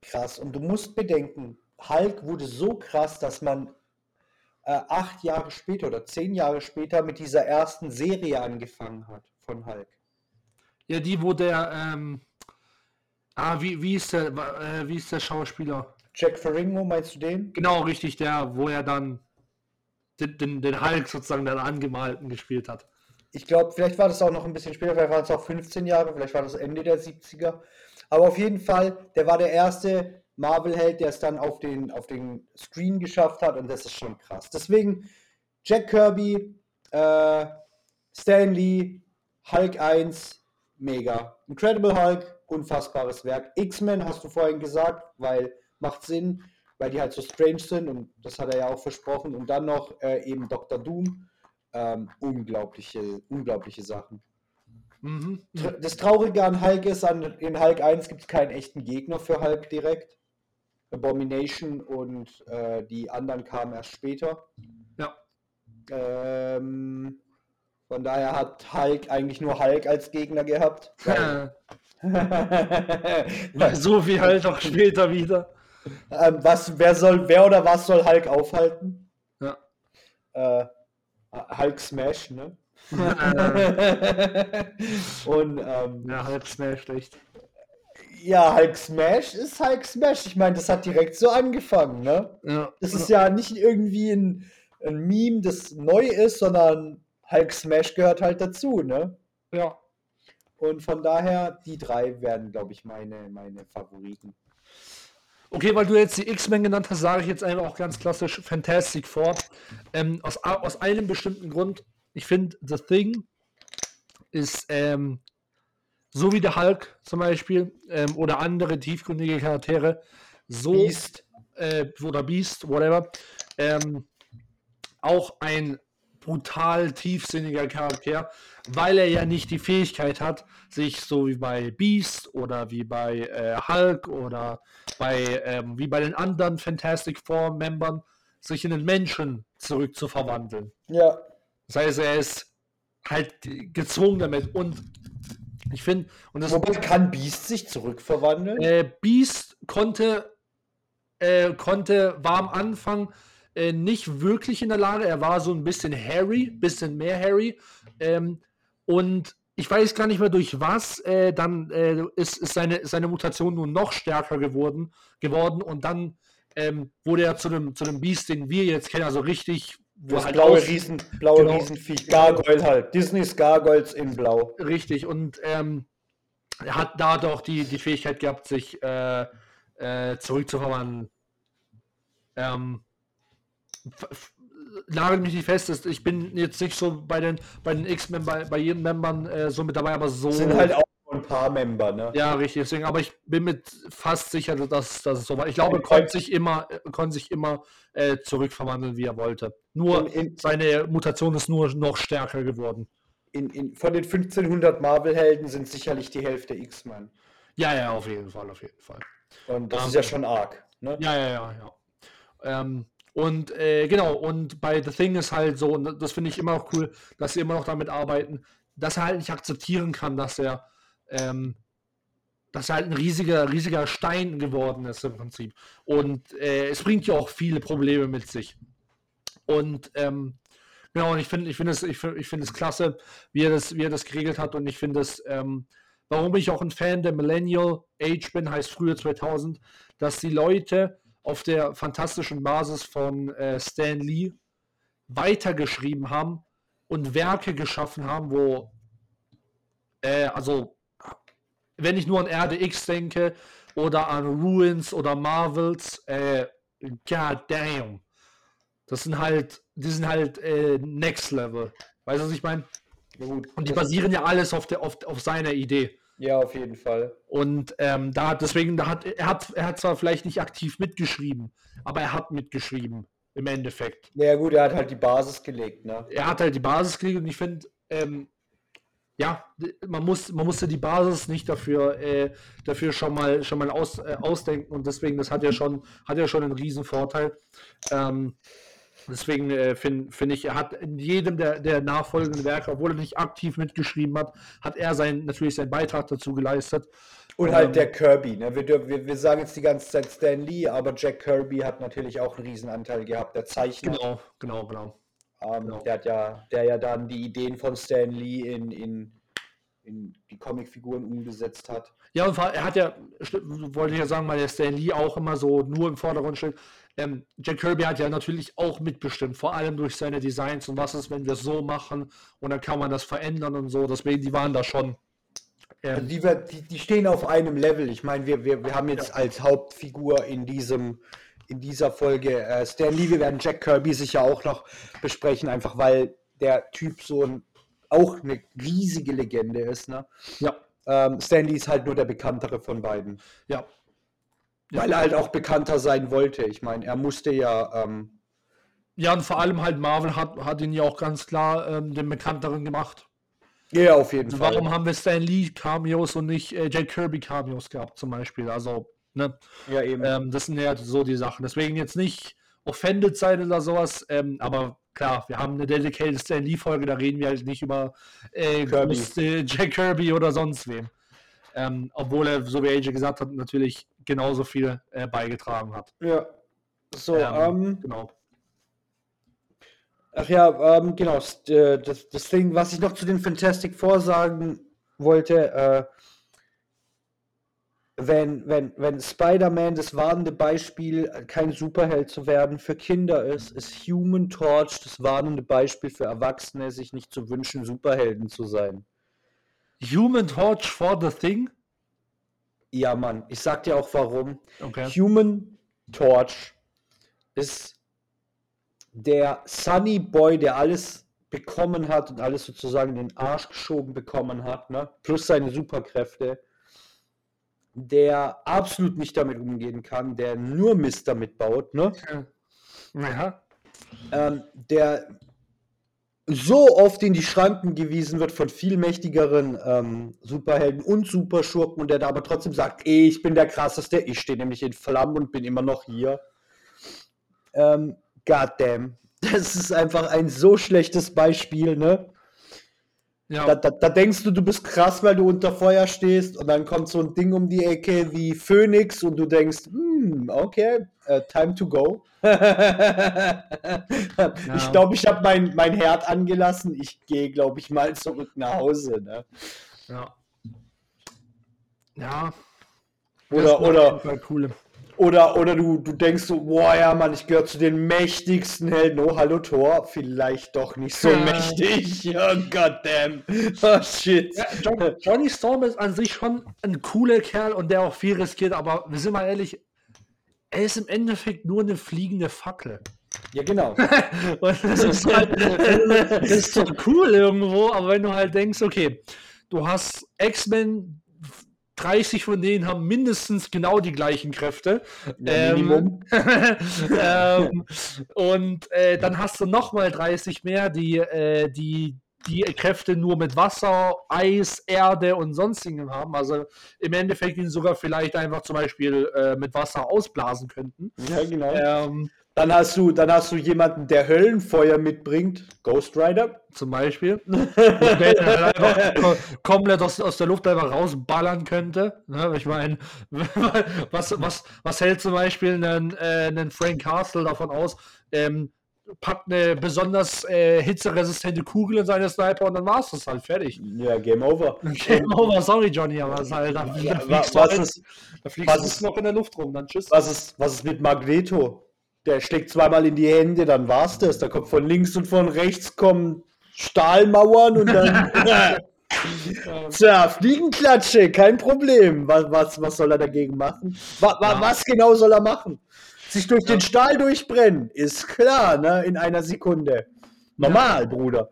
krass. Und du musst bedenken, Hulk wurde so krass, dass man äh, acht Jahre später oder zehn Jahre später mit dieser ersten Serie angefangen hat von Hulk. Ja, die, wo der, ähm, ah, wie, wie, ist der, äh, wie ist der Schauspieler? Jack Ferringo, meinst du den? Genau, richtig, der, wo er dann den, den, den Hulk sozusagen dann angemalten gespielt hat. Ich glaube, vielleicht war das auch noch ein bisschen später, vielleicht waren es auch 15 Jahre, vielleicht war das Ende der 70er. Aber auf jeden Fall, der war der erste Marvel-Held, der es dann auf den, auf den Screen geschafft hat und das ist schon krass. Deswegen Jack Kirby, äh, Stan Lee, Hulk 1, mega. Incredible Hulk, unfassbares Werk. X-Men hast du vorhin gesagt, weil macht Sinn, weil die halt so strange sind und das hat er ja auch versprochen. Und dann noch äh, eben Dr. Doom. Ähm, unglaubliche, unglaubliche Sachen. Mhm. Das Traurige an Hulk ist, an, in Hulk 1 gibt es keinen echten Gegner für Hulk direkt. Abomination und äh, die anderen kamen erst später. Ja. Ähm, von daher hat Hulk eigentlich nur Hulk als Gegner gehabt. Weil so wie halt auch später wieder. ähm, was, wer soll, wer oder was soll Hulk aufhalten? Ja. Äh, Hulk Smash, ne? Und ähm, ja, halb schnell schlecht. ja, Hulk Smash ist Hulk Smash. Ich meine, das hat direkt so angefangen, ne? Ja. Das ist ja nicht irgendwie ein, ein Meme, das neu ist, sondern Hulk Smash gehört halt dazu, ne? ja. Und von daher, die drei werden, glaube ich, meine, meine Favoriten. Okay, weil du jetzt die X-Men genannt hast, sage ich jetzt einfach auch ganz klassisch Fantastic Four. Ähm, aus, aus einem bestimmten Grund. Ich finde, The Thing ist ähm, so wie der Hulk zum Beispiel ähm, oder andere tiefgründige Charaktere so Beast. äh, oder Beast, whatever, ähm, auch ein brutal tiefsinniger Charakter, weil er ja nicht die Fähigkeit hat, sich so wie bei Beast oder wie bei äh, Hulk oder bei ähm, wie bei den anderen Fantastic Four Membern sich in den Menschen zurückzuverwandeln. Ja. Das heißt, er ist halt gezwungen damit und ich finde und das Wobei kann Beast sich zurückverwandeln? äh, Beast konnte, äh, konnte, war am Anfang äh, nicht wirklich in der Lage. Er war so ein bisschen Harry, bisschen mehr Harry. Ähm, und ich weiß gar nicht mehr durch was, äh, dann äh, ist, ist seine, seine Mutation nun noch stärker geworden, geworden und dann ähm, wurde er zu dem, zu dem Beast, den wir jetzt kennen, also richtig, wo Das halt blaue, Riesen, blaue Genau. Riesenviech. Gargoyle halt. Disney's Gargoyles in blau. Richtig, und ähm, er hat da auch die, die Fähigkeit gehabt, sich äh, äh, zurückzuverwandeln. Ähm, f- f- nagel mich nicht fest, ist- ich bin jetzt nicht so bei den, bei den X-Men, bei, bei jedem Membern äh, so mit dabei, aber so. Sind halt auch ein paar Member, ne? ja, richtig, deswegen, aber ich bin mir fast sicher, dass, dass es so war. Ich glaube, er konnte sich immer, er konnte sich immer äh, zurückverwandeln, wie er wollte. Nur In- in- seine Mutation ist nur noch stärker geworden. In, in, von den 1500 Marvel-Helden sind sicherlich die Hälfte X-Men. Ja, ja, auf jeden Fall, auf jeden Fall. Und das Ähm, ist ja schon arg. Ne? Ja, ja, ja, ja. Ähm, und äh, genau, und bei The Thing ist halt so, und das finde ich immer noch cool, dass sie immer noch damit arbeiten, dass er halt nicht akzeptieren kann, dass er, ähm, dass er halt ein riesiger, riesiger Stein geworden ist im Prinzip. Und äh, es bringt ja auch viele Probleme mit sich. Und ähm, genau, und ich finde ich finde es, ich finde ich finde es klasse, wie er das, wie er das geregelt hat. Und ich finde es, ähm, warum ich auch ein Fan der Millennial Age bin, heißt früher 2000, dass die Leute auf der fantastischen Basis von äh, Stan Lee weitergeschrieben haben und Werke geschaffen haben, wo, äh, also, wenn ich nur an Erde X denke oder an Ruins oder Marvels, äh, god damn. Das sind halt, die sind halt äh, Next Level. Weißt du, was ich meine? Ja. Und die basieren ja alles auf, der, auf, auf seiner Idee. Ja, auf jeden Fall. Und ähm, da hat deswegen, da hat er hat er hat zwar vielleicht nicht aktiv mitgeschrieben, aber er hat mitgeschrieben im Endeffekt. Ja, gut, er hat halt die Basis gelegt, ne? Er hat halt die Basis gelegt und ich finde, ähm, ja, man muss, man musste die Basis nicht dafür, äh, dafür schon mal, schon mal aus, äh, ausdenken und deswegen, das hat ja schon, hat ja schon einen riesen Vorteil. Ähm, deswegen äh, finde find ich, er hat in jedem der, der nachfolgenden Werke, obwohl er nicht aktiv mitgeschrieben hat, hat er sein, natürlich seinen Beitrag dazu geleistet. Und Ähm, halt der Kirby, ne? Wir, wir, wir sagen jetzt die ganze Zeit Stan Lee, aber Jack Kirby hat natürlich auch einen Riesenanteil gehabt, der Zeichner. Genau, genau, genau. Ähm, genau. Der hat ja, der ja dann die Ideen von Stan Lee in, in in die Comicfiguren umgesetzt hat. Ja, und er hat ja, wollte ich ja sagen, weil der Stan Lee auch immer so nur im Vordergrund steht. Ähm, Jack Kirby hat ja natürlich auch mitbestimmt, vor allem durch seine Designs und was ist, wenn wir es so machen und dann kann man das verändern und so. Deswegen, die waren da schon. Ähm, also die, die, die, stehen auf einem Level. Ich meine, wir, wir, wir haben jetzt ja. als Hauptfigur in diesem in dieser Folge äh, Stan Lee. Wir werden Jack Kirby sicher auch noch besprechen, einfach weil der Typ so ein, auch eine riesige Legende ist. Ne? Ja. Ähm, Stan Lee ist halt nur der bekanntere von beiden. Ja. Weil er halt auch bekannter sein wollte. Ich meine, er musste ja. Ähm, ja, und vor allem halt Marvel hat, hat ihn ja auch ganz klar ähm, den bekannteren gemacht. Ja, auf jeden Warum Fall. Warum haben wir Stan Lee Cameos und nicht äh, Jack Kirby Cameos gehabt, zum Beispiel? Also, ne? Ja, eben. Ähm, das sind ja so die Sachen. Deswegen jetzt nicht offended sein oder sowas, ähm, aber klar, wir haben eine dedicated Stan Lee Folge, da reden wir halt nicht über äh, Kirby. Jack Kirby oder sonst wem. Ähm, obwohl er, so wie AJ gesagt hat, natürlich genauso viel äh, beigetragen hat. Ja. So, ähm, ähm, genau. Ach ja, ähm, genau. Äh, das, das Ding, was ich noch zu den Fantastic Four sagen wollte, äh, wenn, wenn, wenn Spider-Man das warnende Beispiel, kein Superheld zu werden, für Kinder ist, ist Human Torch das warnende Beispiel für Erwachsene, sich nicht zu wünschen, Superhelden zu sein. Human Torch for the Thing? Ja, Mann, ich sag dir auch warum. Okay. Human Torch ist der Sunny Boy, der alles bekommen hat und alles sozusagen in den Arsch geschoben bekommen hat, ne? plus seine Superkräfte der absolut nicht damit umgehen kann, der nur Mist damit baut, ne? Ja. Ähm, der so oft in die Schranken gewiesen wird von viel mächtigeren ähm, Superhelden und Superschurken und der da aber trotzdem sagt, ich bin der krasseste, ich stehe nämlich in Flammen und bin immer noch hier. Ähm, goddamn. Das ist einfach ein so schlechtes Beispiel, ne? Ja. Da, da, da, denkst du, du bist krass, weil du unter Feuer stehst und dann kommt so ein Ding um die Ecke wie Phoenix und du denkst, hm, okay, uh, time to go. Ich glaube, ich habe mein, mein Herd angelassen. Ich gehe, glaube ich, mal zurück nach Hause. Ne? Ja. Ja. Oder, oder, coole. Oder, oder du, du denkst so, boah, ja, Mann, ich gehöre zu den mächtigsten Helden. Oh, hallo Thor, vielleicht doch nicht so ja. mächtig. Oh, goddamn. Oh, shit. Ja, John, Johnny Storm ist an sich schon ein cooler Kerl und der auch viel riskiert, aber wir sind mal ehrlich, er ist im Endeffekt nur eine fliegende Fackel. Ja, genau. das ist halt, das ist so cool irgendwo, aber wenn du halt denkst, okay, du hast X-Men 30 von denen haben mindestens genau die gleichen Kräfte. Ja, ähm, ähm, und äh, dann hast du nochmal 30 mehr, die, äh, die die Kräfte nur mit Wasser, Eis, Erde und sonstigen haben. Also im Endeffekt ihn sogar vielleicht einfach zum Beispiel äh, mit Wasser ausblasen könnten. Ja, genau. Ähm, dann hast du, dann hast du jemanden, der Höllenfeuer mitbringt, Ghost Rider. Zum Beispiel. der halt komplett aus, aus der Luft einfach rausballern könnte. Ne? Ich meine, was, was, was hält zum Beispiel einen, äh, einen Frank Castle davon aus, ähm, packt eine besonders äh, hitzeresistente Kugel in seine Sniper und dann war es das halt fertig. Ja, Game Over. Game Over, sorry Johnny, aber es halt, da, ja, da fliegst, was du, ist, da fliegst was du noch in der Luft rum, dann tschüss. Was ist, was ist mit Magneto? Der schlägt zweimal in die Hände, dann war's das. Da kommt von links und von rechts kommen Stahlmauern und dann. Tja, Fliegenklatsche, kein Problem. Was, was, was soll er dagegen machen? Was, ja. was genau soll er machen? Sich durch ja. den Stahl durchbrennen, ist klar, ne? In einer Sekunde. Normal, ja. Bruder.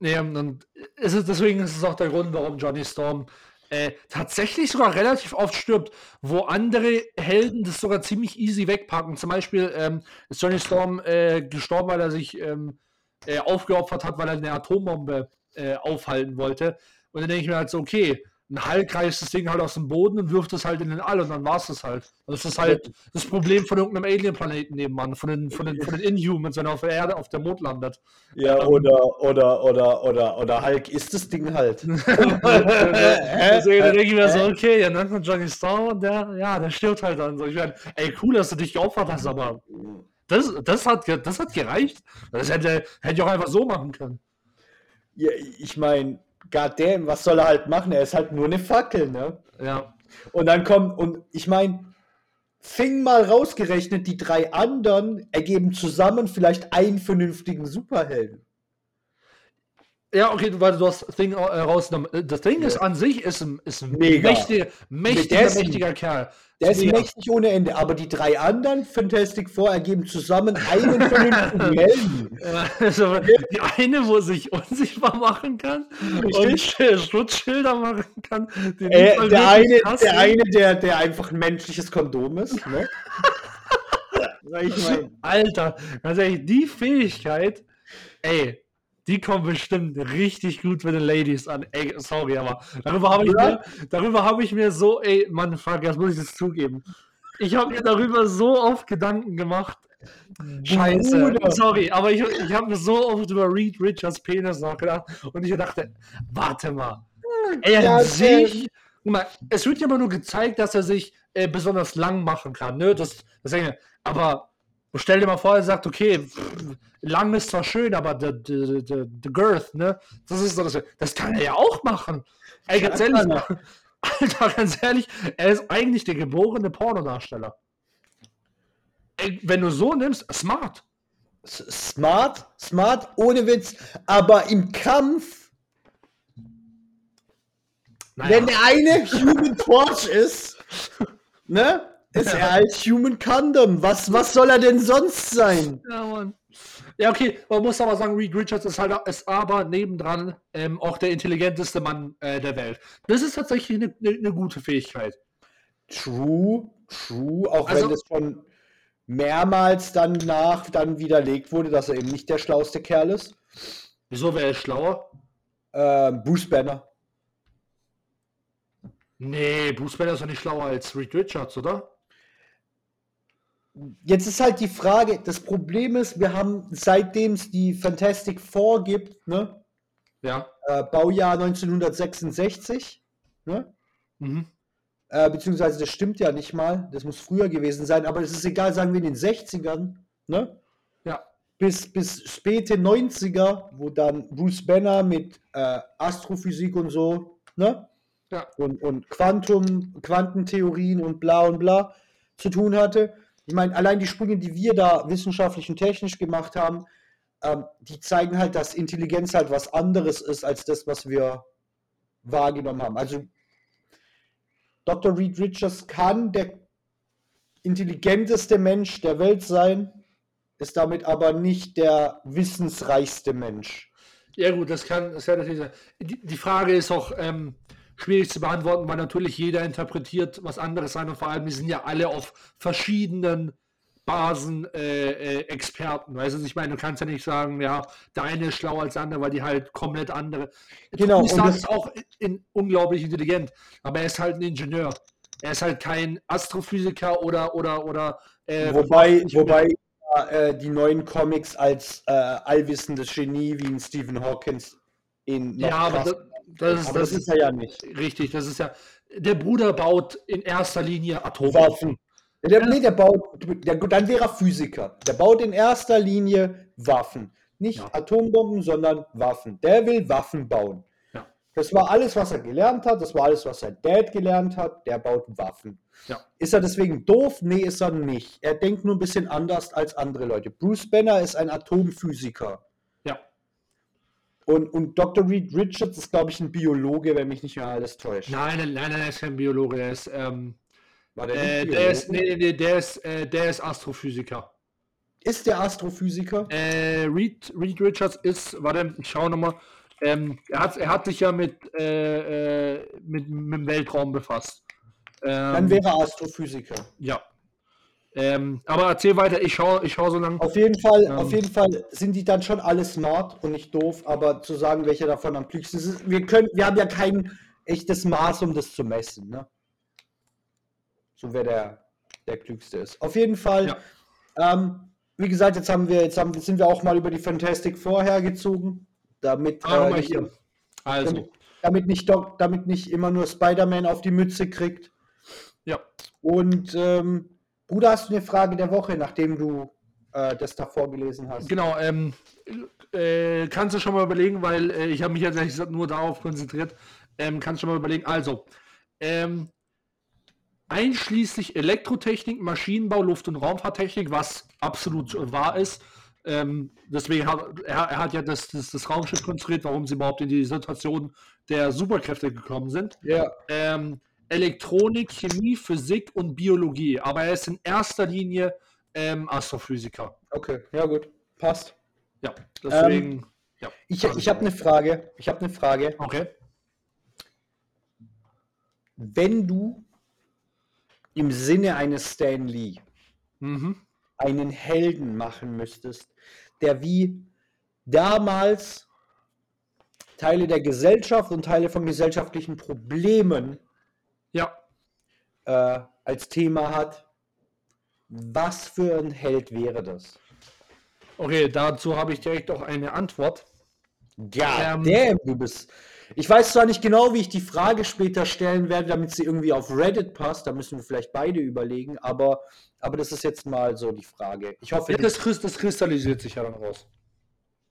Nee, und ist es, deswegen ist es auch der Grund, warum Johnny Storm äh, tatsächlich sogar relativ oft stirbt, wo andere Helden das sogar ziemlich easy wegpacken. Zum Beispiel ähm, ist Johnny Storm äh, gestorben, weil er sich ähm, äh, aufgeopfert hat, weil er eine Atombombe äh, aufhalten wollte. Und dann denke ich mir halt so, okay, ein Hulk reißt das Ding halt aus dem Boden und wirft es halt in den All und dann war es das halt. Das ist halt das Problem von irgendeinem Alien-Planeten nebenan, von den, von, den, von den Inhumans, wenn er auf der Erde, auf der Mond landet. Ja, ähm, oder, oder, oder, oder, oder Hulk ist das Ding halt. Deswegen denke ich mir so, okay, ja, dann kommt Johnny Storm und der, ja, der stirbt halt dann so. Ich meine, ey, cool, dass du dich geopfert hast, aber das, das, hat, das hat gereicht. Das hätte, hätte ich auch einfach so machen können. Ja, ich meine, goddamn, was soll er halt machen? Er ist halt nur eine Fackel, ne? Ja. Und dann kommt, und ich meine, Fing mal rausgerechnet, die drei anderen ergeben zusammen vielleicht einen vernünftigen Superhelden. Ja, okay, du, weil du hast das Ding äh, rausgenommen. Das Ding ist an sich ist ein, ist ein Mega. mächtiger, mächtiger, ist- mächtiger Kerl. Der ist mega. mächtig ohne Ende, aber die drei anderen Fantastic Four ergeben zusammen einen vernünftigen Helden. Ja, Also, die eine, wo sich unsichtbar machen kann und Richtig. Sch- Schutzschilder machen kann. Äh, der, eine, der eine, der, der einfach ein menschliches Kondom ist. Ne? Ich mal. Alter, ganz ehrlich, die Fähigkeit, ey, die kommt bestimmt richtig gut für den Ladies an. Ey, sorry, aber darüber habe ich, Ja. mir, darüber habe ich mir so, ey, Mann, fuck, das muss ich jetzt zugeben. Ich habe mir darüber so oft Gedanken gemacht. Scheiße, Bruder. sorry, aber ich, ich habe mir so oft über Reed Richards Penis nachgedacht und ich dachte, warte mal. An Ja, sich, guck mal, es wird ja immer nur gezeigt, dass er sich äh, besonders lang machen kann, ne? Das, das aber stell dir mal vor, er sagt, okay, pff, lang ist zwar schön, aber the, the, the, the girth, ne? Das ist so das, das kann er ja auch machen. Ey, ganz ehrlich, Alter, ganz ehrlich, er ist eigentlich der geborene Pornodarsteller. Ey, wenn du so nimmst, smart. Smart, smart, ohne Witz. Aber im Kampf, Naja. wenn der eine Human Torch ist, ne? Ist er als Human Condom. Was, was soll er denn sonst sein? Ja, Mann. Ja, okay, man muss aber sagen, Reed Richards ist halt ist aber nebendran ähm, auch der intelligenteste Mann äh, der Welt. Das ist tatsächlich eine, eine, gute Fähigkeit. True, true, auch Also- wenn das schon mehrmals dann nach dann widerlegt wurde, dass er eben nicht der schlauste Kerl ist. Wieso wäre er schlauer? Ähm, Bruce Banner. Nee, Bruce Banner ist doch nicht schlauer als Reed Richards, oder? Jetzt ist halt die Frage, das Problem ist, wir haben seitdem es die Fantastic Four gibt, ne, Ja. äh, Baujahr 1966, ne, Mhm. äh, beziehungsweise das stimmt ja nicht mal, das muss früher gewesen sein, aber es ist egal, sagen wir in den 60ern, ne, Ja. bis, bis späte 90er, wo dann Bruce Banner mit äh, Astrophysik und so, ne, Ja. und, und Quantum, Quantentheorien und bla und bla zu tun hatte. Ich meine, allein die Sprünge, die wir da wissenschaftlich und technisch gemacht haben, ähm, die zeigen halt, dass Intelligenz halt was anderes ist als das, was wir wahrgenommen haben. Also Dr. Reed Richards kann der intelligenteste Mensch der Welt sein, ist damit aber nicht der wissensreichste Mensch. Ja, gut, das kann, das kann natürlich sein. Die, die Frage ist auch ähm, schwierig zu beantworten, weil natürlich jeder interpretiert was anderes sein und vor allem, die sind ja alle auf verschiedenen Basen äh, äh, Experten. Weißt du, ich meine, du kannst ja nicht sagen, ja, der eine ist schlauer als der andere, weil die halt komplett andere. Genau, und das- ist auch in, unglaublich intelligent, aber er ist halt ein Ingenieur. Er ist halt kein Astrophysiker oder oder oder äh, wobei, wobei äh, die neuen Comics als äh, allwissendes Genie wie ein Stephen Hawkins in ja, aber das, das, ist, aber das das ist er ja nicht. Richtig, das ist ja. Der Bruder baut in erster Linie Atomwaffen. Waffen. Der, nee, der baut, der, dann wäre er Physiker. Der baut in erster Linie Waffen. Nicht Ja. Atombomben, sondern Waffen. Der will Waffen bauen. Ja. Das war alles, was er gelernt hat. Das war alles, was sein Dad gelernt hat. Der baut Waffen. Ist er deswegen doof? Nee, ist er nicht. Er denkt nur ein bisschen anders als andere Leute. Bruce Banner ist ein Atomphysiker. Und, und Dr. Reed Richards ist, glaube ich, ein Biologe, wenn mich nicht mehr alles täuscht. Nein, nein, nein, er ist kein Biologe, der ist, ähm, War der, äh, der ist, nee, nee, der ist, äh, der ist Astrophysiker. ist der Astrophysiker? Äh, Reed, Reed Richards ist, warte, ich schau nochmal, ähm, er hat, er hat sich ja mit, äh, äh, mit, mit dem Weltraum befasst. Ähm, Dann wäre er Astrophysiker. ja. Ähm, aber erzähl weiter, ich schau, ich schau so lange. Auf jeden Fall, Ähm. auf jeden Fall sind die dann schon alle smart und nicht doof, aber zu sagen, welcher davon am klügsten ist, wir können, wir haben ja kein echtes Maß, um das zu messen, ne? So wer der, der klügste ist. Auf jeden Fall, Ja. ähm, wie gesagt, jetzt haben wir, jetzt haben, sind wir auch mal über die Fantastic vorhergezogen, damit, Ah, äh, nicht. Also, damit, damit nicht Doc, damit nicht immer nur Spider-Man auf die Mütze kriegt. ja. Und ähm, Bruder, hast du eine Frage der Woche, nachdem du äh, das da vorgelesen hast. Genau, ähm, äh, kannst du schon mal überlegen, weil äh, ich habe mich jetzt ehrlich gesagt nur darauf konzentriert. Ähm, kannst du schon mal überlegen. Also, ähm, einschließlich Elektrotechnik, Maschinenbau, Luft- und Raumfahrttechnik, was absolut wahr ist. Ähm, deswegen hat er, er hat ja das, das, das Raumschiff konstruiert, warum sie überhaupt in die Situation der Superkräfte gekommen sind. Ja. Ähm, Elektronik, Chemie, Physik und Biologie. Aber er ist in erster Linie ähm, Astrophysiker. Okay, ja gut. Passt. Ja, deswegen. ja. Ich, ich habe eine Frage. Ich habe eine Frage. Okay. Wenn du im Sinne eines Stan Lee Mhm. einen Helden machen müsstest, der wie damals Teile der Gesellschaft und Teile von gesellschaftlichen Problemen Ja. äh, als Thema hat, was für ein Held wäre das? Okay, dazu habe ich direkt auch eine Antwort. Ja, Ähm, damn, du bist. Ich weiß zwar nicht genau, wie ich die Frage später stellen werde, damit sie irgendwie auf Reddit passt. Da müssen wir vielleicht beide überlegen, aber, aber das ist jetzt mal so die Frage. Ich hoffe, Ja, das, das kristallisiert sich ja dann raus.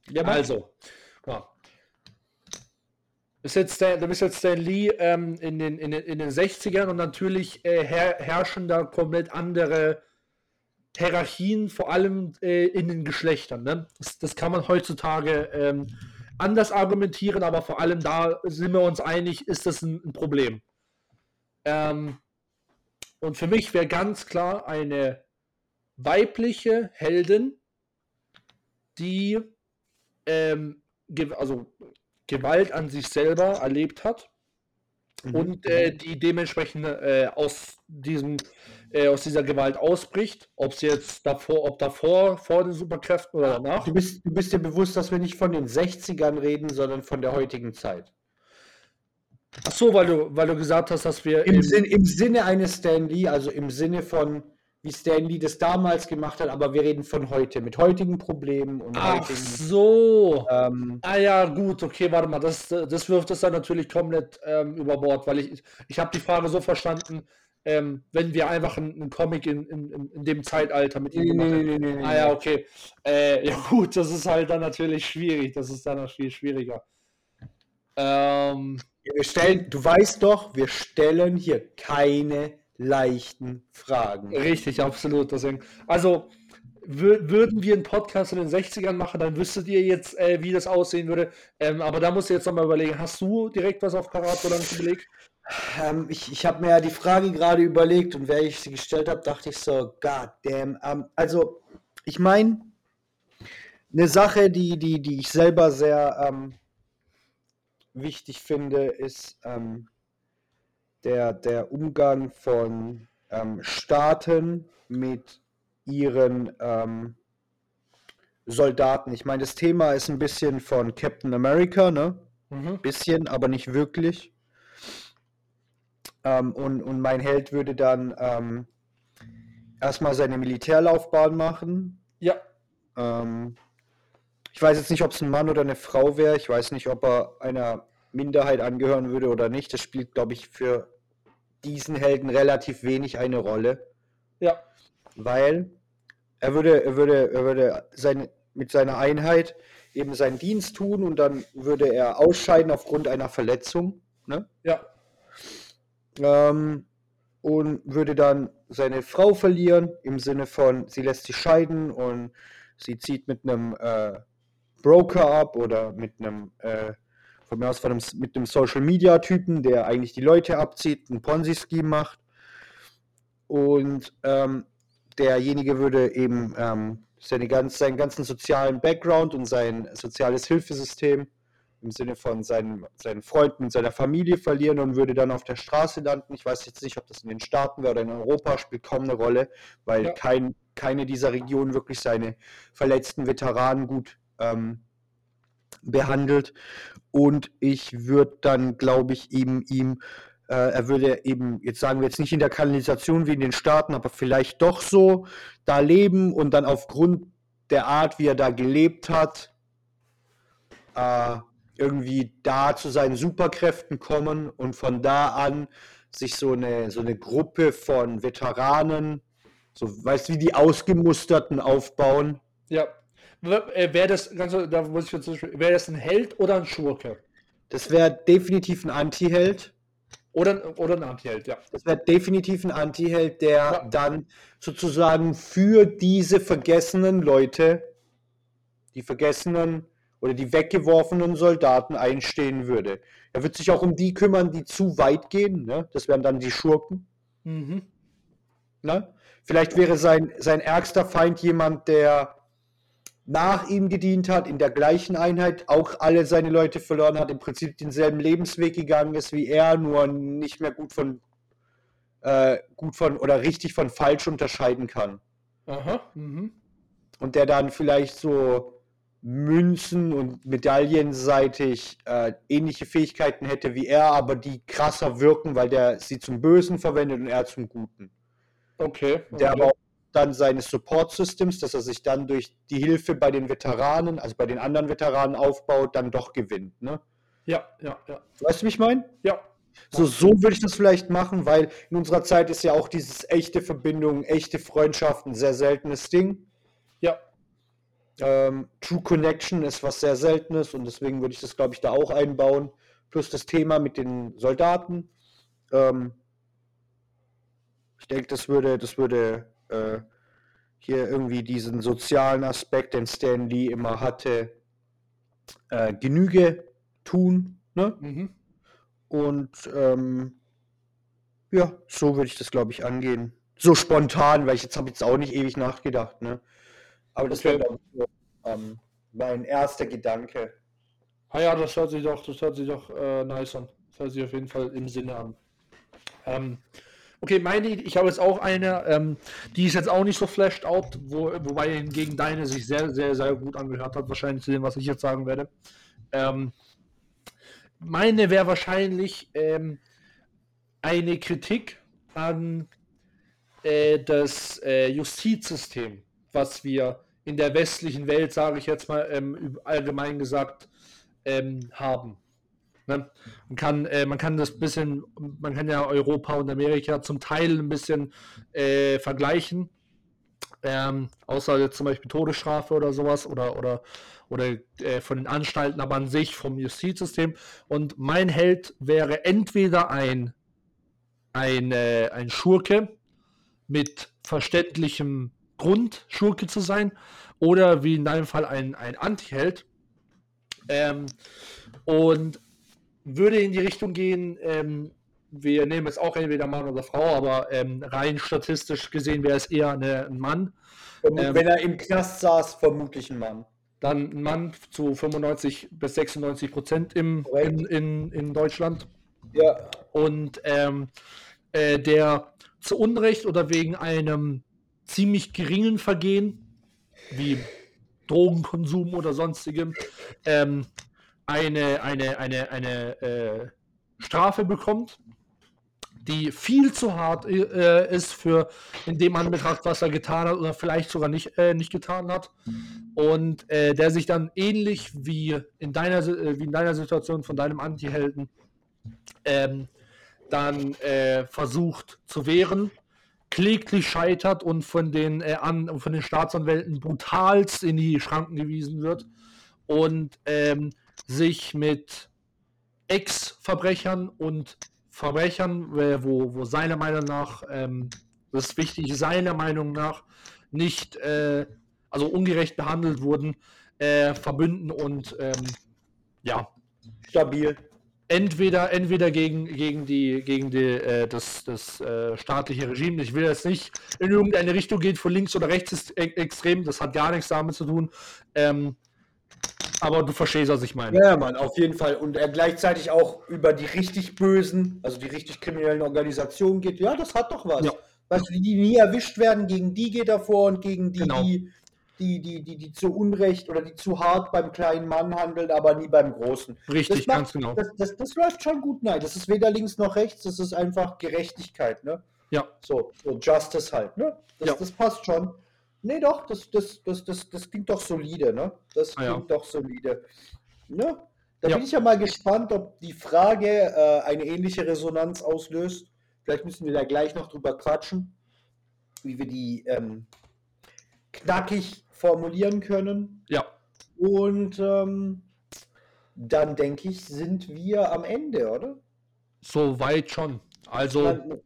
Ja. Also, ja. Ist jetzt Stan, du bist jetzt Stan Lee ähm, in, den, in, den, in den 60ern und natürlich äh, her, herrschen da komplett andere Hierarchien, vor allem äh, in den Geschlechtern. Ne? Das, das kann man heutzutage ähm, anders argumentieren, aber vor allem da sind wir uns einig, ist das ein, ein Problem. Ähm, und für mich wäre ganz klar eine weibliche Heldin, die ähm, also Gewalt an sich selber erlebt hat Mhm. und äh, die dementsprechend äh, aus diesem äh, aus dieser Gewalt ausbricht, ob sie jetzt davor, ob davor vor den Superkräften oder danach. Du bist, du bist dir bewusst, dass wir nicht von den 60ern reden, sondern von der heutigen Zeit. Ach so, weil du weil du gesagt hast, dass wir Im, im- Sinn, Im Sinne eines Stan Lee, also im Sinne von, wie Stan Lee das damals gemacht hat, aber wir reden von heute, mit heutigen Problemen und Ach heutigen. so. Ähm, Ah ja, gut, okay, warte mal, das, das wirft es dann natürlich komplett ähm, über Bord, weil ich, ich habe die Frage so verstanden, ähm, wenn wir einfach einen, Comic in, in, in- dem Zeitalter mit ihm gemacht hätten. Ah ja, okay. Äh, ja gut, das ist halt dann natürlich schwierig, das ist dann noch viel schwieriger. Ähm, Wir stellen, du weißt doch, wir stellen hier keine leichten Fragen. richtig, absolut. Deswegen, also wür würden wir einen Podcast in den 60ern machen, dann wüsstet ihr jetzt, äh, wie das aussehen würde. Ähm, aber da musst du jetzt nochmal überlegen, hast du direkt was auf Karat oder nicht überlegt? Ähm, ich ich habe mir ja die Frage gerade überlegt und während ich sie gestellt habe, dachte ich so, God damn. Ähm, also, ich meine, eine Sache, die, die, die ich selber sehr ähm, wichtig finde, ist ähm, der, der Umgang von ähm, Staaten mit ihren ähm, Soldaten. Ich meine, das Thema ist ein bisschen von Captain America, ne? Mhm. Bisschen, aber nicht wirklich. Ähm, und, und mein Held würde dann ähm, erstmal seine Militärlaufbahn machen. Ja, Ähm, ich weiß jetzt nicht, ob es ein Mann oder eine Frau wäre. Ich weiß nicht, ob er einer Minderheit angehören würde oder nicht. Das spielt, glaube ich, für diesen Helden relativ wenig eine Rolle, ja. weil er würde, er würde, er würde seine, mit seiner Einheit eben seinen Dienst tun und dann würde er ausscheiden aufgrund einer Verletzung. Ne? Ja, ähm, und würde dann seine Frau verlieren, im Sinne von, sie lässt sich scheiden und sie zieht mit einem äh, Broker ab oder mit einem, äh, von mir aus von einem, mit einem Social Media Typen, der eigentlich die Leute abzieht, ein Ponzi-Scheme macht. Und ähm, derjenige würde eben ähm, seine ganz, seinen ganzen sozialen Background und sein soziales Hilfesystem im Sinne von seinen, seinen Freunden und seiner Familie verlieren und würde dann auf der Straße landen. Ich weiß jetzt nicht, ob das in den Staaten wäre oder in Europa, spielt kaum eine Rolle, weil Ja. kein, keine dieser Regionen wirklich seine verletzten Veteranen gut ähm, behandelt. Und ich würde dann, glaube ich, eben ihm, äh, er würde eben, jetzt sagen wir jetzt nicht in der Kanalisation wie in den Staaten, aber vielleicht doch so da leben und dann aufgrund der Art, wie er da gelebt hat, äh, irgendwie da zu seinen Superkräften kommen und von da an sich so eine, so eine Gruppe von Veteranen So, weißt du, wie die Ausgemusterten aufbauen? Ja. Wäre das, ganz, da muss ich wäre das ein Held oder ein Schurke? Das wäre definitiv ein Anti-Held. Oder, oder ein Anti-Held, ja. Das wäre definitiv ein Anti-Held, der ja. dann sozusagen für diese vergessenen Leute, die vergessenen oder die weggeworfenen Soldaten einstehen würde. Er wird sich auch um die kümmern, die zu weit gehen. Ne? Das wären dann die Schurken. Mhm. Ne? Vielleicht wäre sein, sein ärgster Feind jemand, der nach ihm gedient hat, in der gleichen Einheit auch alle seine Leute verloren hat, im Prinzip denselben Lebensweg gegangen ist wie er, nur nicht mehr gut von äh, gut von oder richtig von falsch unterscheiden kann. Aha. Mhm. Und der dann vielleicht so Münzen und medaillenseitig äh, ähnliche Fähigkeiten hätte wie er, aber die krasser wirken, weil der sie zum Bösen verwendet und er zum Guten. Okay. okay. Der aber auch dann seine Support-Systems, dass er sich dann durch die Hilfe bei den Veteranen, also bei den anderen Veteranen aufbaut, dann doch gewinnt. Ne? Ja, ja, ja. Weißt du, wie ich meine? Ja. So, so würde ich das vielleicht machen, weil in unserer Zeit ist ja auch dieses echte Verbindung, echte Freundschaft ein sehr seltenes Ding. Ja. Ähm, True Connection ist was sehr Seltenes und deswegen würde ich das, glaube ich, da auch einbauen. Plus das Thema mit den Soldaten. Ähm, ich denke, das würde, das würde äh, hier irgendwie diesen sozialen Aspekt, den Stan Lee immer hatte, äh, Genüge tun. Ne? Mhm. Und ähm, ja, so würde ich das, glaube ich, angehen. So spontan, weil ich jetzt habe jetzt auch nicht ewig nachgedacht. Ne? Aber das okay. wäre so, ähm, mein erster Gedanke. Ah ja, das hört sich doch, das hört sich doch äh, nice an. Das hört sich auf jeden Fall im Sinne an. Ähm, Okay, meine, ich habe jetzt auch eine, ähm, die ist jetzt auch nicht so flashed out, wo, wobei hingegen deine sich sehr, sehr, sehr gut angehört hat, wahrscheinlich zu dem, was ich jetzt sagen werde. Ähm, meine wäre wahrscheinlich ähm, eine Kritik an äh, das äh, Justizsystem, was wir in der westlichen Welt, sage ich jetzt mal ähm, allgemein gesagt, ähm, haben. Ne? Man, kann, äh, man kann das bisschen, man kann ja Europa und Amerika zum Teil ein bisschen äh, vergleichen. Ähm, außer jetzt zum Beispiel Todesstrafe oder sowas oder, oder, oder äh, von den Anstalten, aber an sich vom Justizsystem. Und mein Held wäre entweder ein, ein, äh, ein Schurke mit verständlichem Grund, Schurke zu sein, oder wie in deinem Fall ein, ein Anti-Held. Ähm, und würde in die Richtung gehen, ähm, wir nehmen es auch entweder Mann oder Frau, aber ähm, rein statistisch gesehen wäre es eher eine, ein Mann. Ähm, wenn er im Knast saß, vermutlich ein Mann. Dann ein Mann zu 95 bis 96 Prozent im, in, in, in Deutschland. Ja. Und ähm, äh, der zu Unrecht oder wegen einem ziemlich geringen Vergehen, wie Drogenkonsum oder sonstigem, ähm, eine, eine, eine, eine äh, Strafe bekommt, die viel zu hart äh, ist für in dem Anbetracht, was er getan hat oder vielleicht sogar nicht, äh, nicht getan hat. Und äh, der sich dann ähnlich wie in deiner, äh, wie in deiner Situation von deinem Anti-Helden ähm, dann äh, versucht zu wehren, kläglich scheitert und von den, äh, an, von den Staatsanwälten brutalst in die Schranken gewiesen wird. Und ähm, sich mit Ex-Verbrechern und Verbrechern, äh, wo, wo seiner Meinung nach, ähm, das ist wichtig, seiner Meinung nach nicht, äh, also ungerecht behandelt wurden, äh, verbünden und ähm, ja, stabil. Entweder, entweder gegen, gegen, die, gegen die, äh, das, das äh, staatliche Regime. Ich will jetzt nicht in irgendeine Richtung gehen, von links oder rechts ist e extrem, das hat gar nichts damit zu tun. Ähm, aber du verstehst, was ich meine. Ja, Mann, auf jeden Fall. Und er gleichzeitig auch über die richtig bösen, also die richtig kriminellen Organisationen geht. Ja, das hat doch was. Ja. Weißt du, die nie erwischt werden, gegen die geht er vor und gegen die, genau. die, die, die, die, die zu Unrecht oder die zu hart beim kleinen Mann handelt, aber nie beim Großen. Richtig, macht, ganz genau. Das, das, das, läuft schon gut, nein. Das ist weder links noch rechts, das ist einfach Gerechtigkeit, ne? Ja. So, so Justice halt, ne? Das, ja. das passt schon. Nee, doch, das, das, das, das, das klingt doch solide, ne? Das klingt ah, ja. doch solide. Ne? Da ja. bin ich ja mal gespannt, ob die Frage äh, eine ähnliche Resonanz auslöst. Vielleicht müssen wir da gleich noch drüber quatschen. wie wir die ähm, knackig formulieren können. Ja. Und ähm, dann denke ich, sind wir am Ende, oder? Soweit schon. Also, Dann-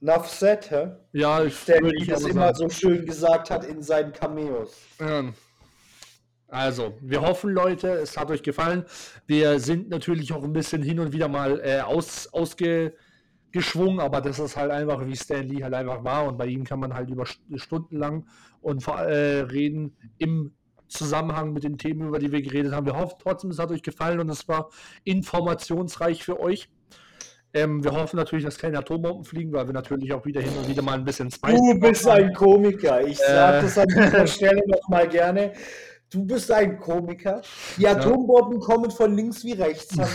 Said, hä? ja, ich Der würde wie ich das aber immer so schön gesagt hat in seinen Cameos. Ja. Also, wir hoffen, Leute, es hat euch gefallen. Wir sind natürlich auch ein bisschen hin und wieder mal äh, aus, ausgeschwungen, aber das ist halt einfach, wie Stan Lee halt einfach war. Und bei ihm kann man halt über St- Stunden lang und äh, reden im Zusammenhang mit den Themen, über die wir geredet haben. Wir hoffen trotzdem, es hat euch gefallen und es war informationsreich für euch. Ähm, wir hoffen natürlich, dass keine Atombomben fliegen, weil wir natürlich auch wieder hin und wieder mal ein bisschen Spice Du bist ein Komiker. Ich sage Äh. das an dieser Stelle nochmal gerne. Du bist ein Komiker. Die Atombomben kommen von links wie rechts.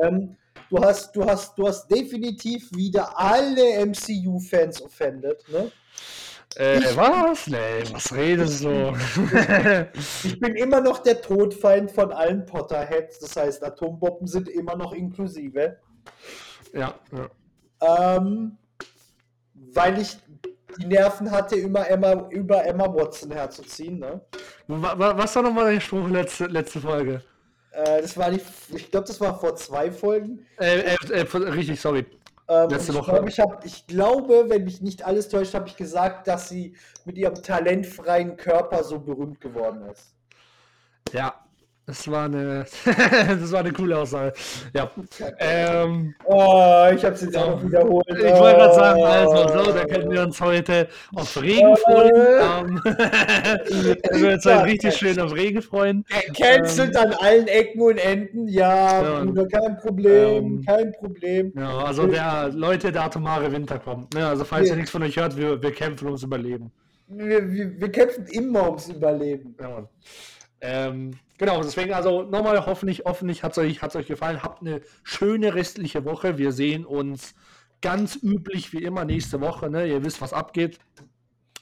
Ähm, du, hast, du, hast, du hast definitiv wieder alle MCU-Fans offended. Ne? Äh, was? Nee, was redest du? Ich bin immer noch der Todfeind von allen Potterheads. Das heißt, Atombomben sind immer noch inklusive. ja, ja. Ähm, weil ich die Nerven hatte, immer Emma, über Emma Watson herzuziehen. Ne? Wa- wa- Was war nochmal dein Spruch letzte, letzte Folge? Äh, das war die, ich glaube, das war vor zwei Folgen. Äh, äh, äh, richtig, sorry. Ähm, Letzte ich, Woche. glaub, ich, hab, ich glaube, wenn mich nicht alles täuscht, habe ich gesagt, dass sie mit ihrem talentfreien Körper so berühmt geworden ist. Ja, das war eine, das war eine coole Aussage. Ja, ähm, Oh, ich habe es jetzt auch noch wiederholt. ich wollte gerade sagen, also so, da können wir uns heute auf Regen freuen. Ähm, können wir uns heute richtig schön auf Regen freuen. Cancelt an allen Ecken und Enden. Ja, Ja. Bruder, kein Problem, Ähm, kein Problem. Ja, also der Leute, der atomare Winter kommt. Ne? Also falls Ja. ihr nichts von euch hört, wir, wir kämpfen ums Überleben. Wir, wir, wir kämpfen immer ums Überleben. Ja, Mann. Ähm, genau, deswegen also nochmal hoffentlich, hoffentlich hat es euch, hat's euch gefallen. Habt eine schöne restliche Woche. Wir sehen uns ganz üblich wie immer nächste Woche. Ne? Ihr wisst, was abgeht.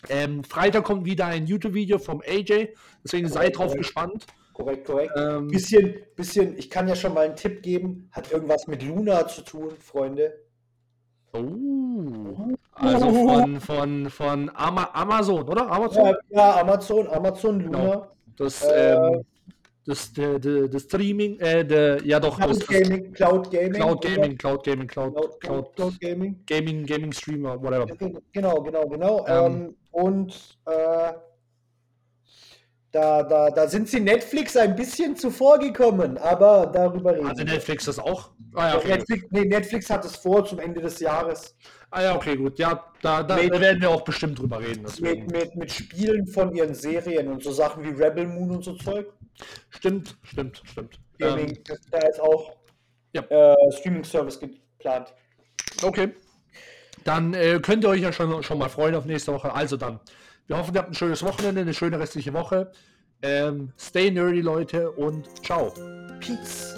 Ähm, Freitag kommt wieder ein YouTube-Video vom AJ. Deswegen seid drauf gespannt. Korrekt, korrekt. Ähm, Bisschen, bisschen, ich kann ja schon mal einen Tipp geben. Hat irgendwas mit Luna zu tun, Freunde. oh, also von, von, von Ama Amazon, oder? Amazon? Ja, ja Amazon, Amazon Luna. Das, Äh, ähm, das, der, der, das Streaming, äh, der, ja doch, das, Cloud Gaming, Cloud Gaming. Cloud oder? Gaming, Cloud Gaming, Cloud, Cloud, Cloud, Cloud Gaming. Gaming, Gaming Streamer, whatever. Genau, genau, genau. Ähm. Ähm, und äh, da, da, da sind sie Netflix ein bisschen zuvor gekommen, aber darüber reden Also. Netflix das auch? Ah ja, okay. Netflix, nee, Netflix hat es vor zum Ende des Jahres Ah ja, okay, gut. Ja, da, da, Mit- werden wir auch bestimmt drüber reden. mit, mit, mit Spielen von ihren Serien und so Sachen wie Rebel Moon und so Zeug. Stimmt, stimmt, stimmt. Ähm, Gaming, da ist auch ja. äh, Streaming-Service geplant. okay. Dann äh, könnt ihr euch ja schon, schon mal freuen auf nächste Woche. Also dann, wir hoffen, ihr habt ein schönes Wochenende, eine schöne restliche Woche. Ähm, stay nerdy, Leute, und ciao. Peace.